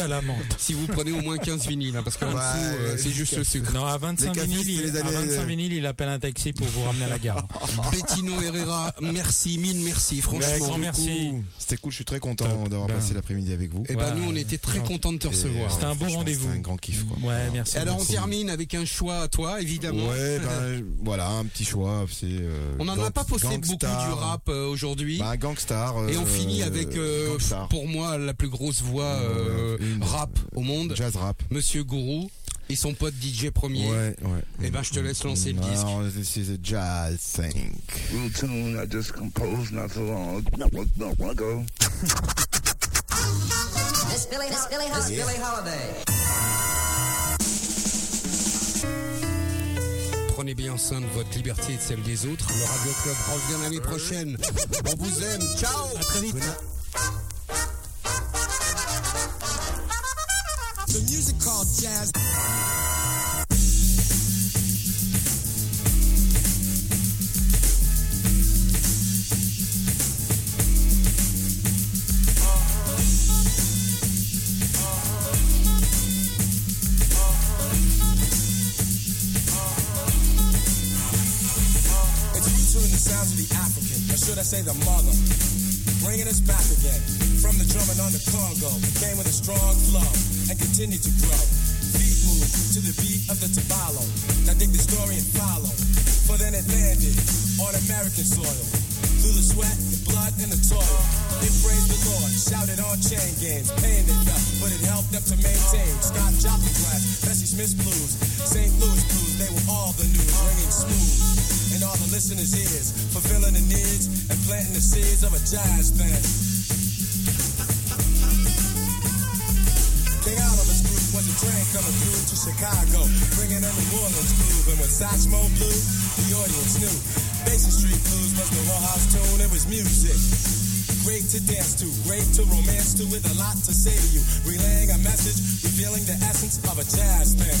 À la menthe. Si vous prenez au moins 15 vinyles, hein, parce qu'en dessous, euh, c'est juste le sucre. Non, à 25 Les cafés, vinyles, il, les à années- 25 vinyles, il appelle un taxi pour vous ramener à la gare. Bettino Herrera, merci, mille merci, Ouais, franchement. grand merci. C'était cool, je suis très content d'avoir Ben. passé l'après-midi avec vous. Et ben Nous, on était très contents de te recevoir. C'était un beau rendez-vous. C'était un grand kiff, quoi. Ouais, merci. Et alors on termine avec un choix à toi, évidemment. Ouais, ben, voilà, un petit choix. C'est. euh, On n'en a pas posté beaucoup du rap euh, aujourd'hui. Bah, Gangstar. et on euh, finit avec, euh, pour moi, la plus grosse voix euh, Euh, rap au monde, Jazz rap. Monsieur Gourou et son pote DJ Premier. Ouais, ouais. Eh ben, je te laisse lancer le disque. Non, this is a jazz thing. little tune I just composed not so long ago. Miss Billy, Miss Billy, Miss Billy Holiday. Prenez bien soin de votre liberté et de celle des autres. Le Radio Club revient l'année prochaine. On vous aime. Ciao. À très vite. The music called jazz. Sounds of the African, or should I say the mother, bringing us back again from the drumming on the Congo. It came with a strong flow and continued to grow. Feet move to the beat of the tabalo. Now dig the story and follow. For then it landed on American soil. Through the sweat, the blood, and the toil. It praised the Lord, shouted on chain gangs. Pain they felt, but it helped them to maintain. Scott Joplin class, Bessie Smith blues, St. Louis blues, they were all the news, ringing smooth all the listeners' ears, fulfilling the needs and planting the seeds of a jazz band. King Oliver's group was a train coming through to Chicago, bringing a New Orleans groove. And when Satchmo blew, the audience knew. Basin Street Blues was the Rojas tune, it was music. great to dance to, great to romance to, with a lot to say to you. Relaying a message, revealing the essence of a jazz thing.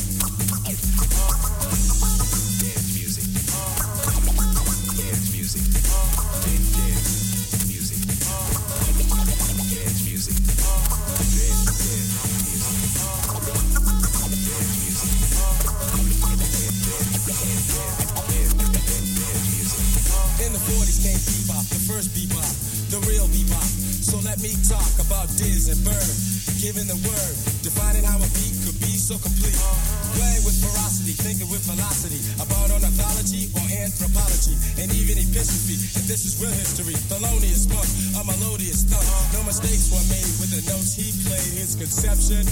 In the 40s came bebop, the first bebop, the real bebop. So let me talk about Diz and Bird, giving the word, defining how a beat could be so complete. Playing with ferocity, thinking with velocity, about ornithology or anthropology, and even epistrophe. And this is real history. Thelonious Monk, a melodious thunk. No mistakes were made with the notes he played. His conception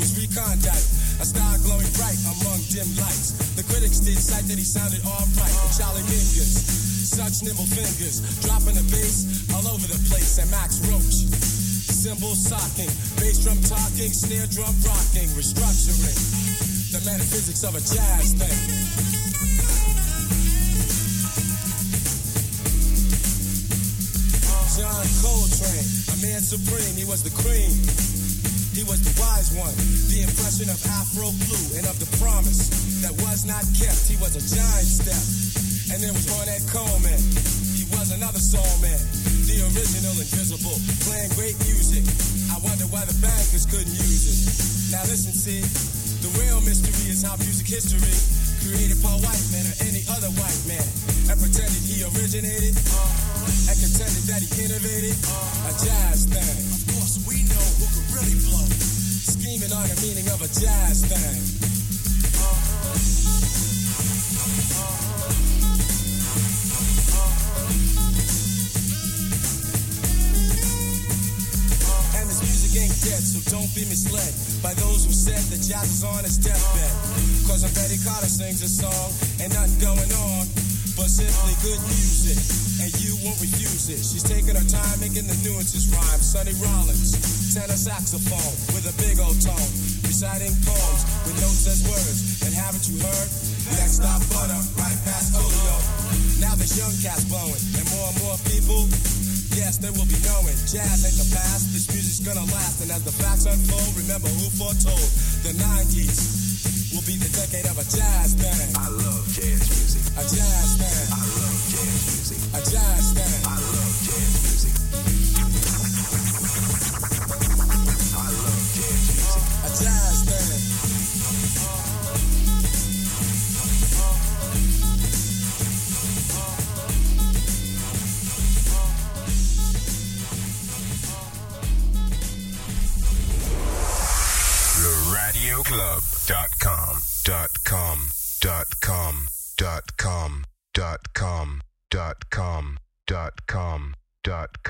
was recondite, a star glowing bright among dim lights. The critics did cite that he sounded all right, but Charlie Mingus. Such nimble fingers, dropping the bass all over the place. And Max Roach, cymbal socking, bass drum talking, snare drum rocking, restructuring the metaphysics of a jazz thing. John Coltrane, a man supreme, he was the cream. He was the wise one, the impression of Afro blue and of the promise that was not kept. He was a giant step. And there was Ornette Coleman. He was another soul man, the original invisible, playing great music. I wonder why the bankers couldn't use it. Now listen, see, the real mystery is how music history created by white men or any other white man and pretended he originated uh-huh. and contended that he innovated uh-huh. a jazz thing. Of course, we know who could really blow, scheming on the meaning of a jazz thing. And uh-huh. This music ain't dead, so don't be misled by those who said that jazz is on its deathbed. Cause when Betty Carter sings a song, and nothing going on, but simply good music, and you won't refuse it. She's taking her time making the nuances rhyme. Sonny Rollins, tenor saxophone with a big old tone, reciting poems with notes as words. And haven't you heard? Next stop butter, right past Olio. Now there's young cats blowing, and more and more people Yes, they will be knowing jazz ain't the past. This music's gonna last, and as the facts unfold, remember who foretold the '90s will be the decade of a jazz thing. I love jazz music. A jazz thing. I love jazz music. A jazz thing. I love jazz music. LeRadioClub.com. Dot com. Dot com. Dot com. Dot com. Dot com. Dot com. Dot com.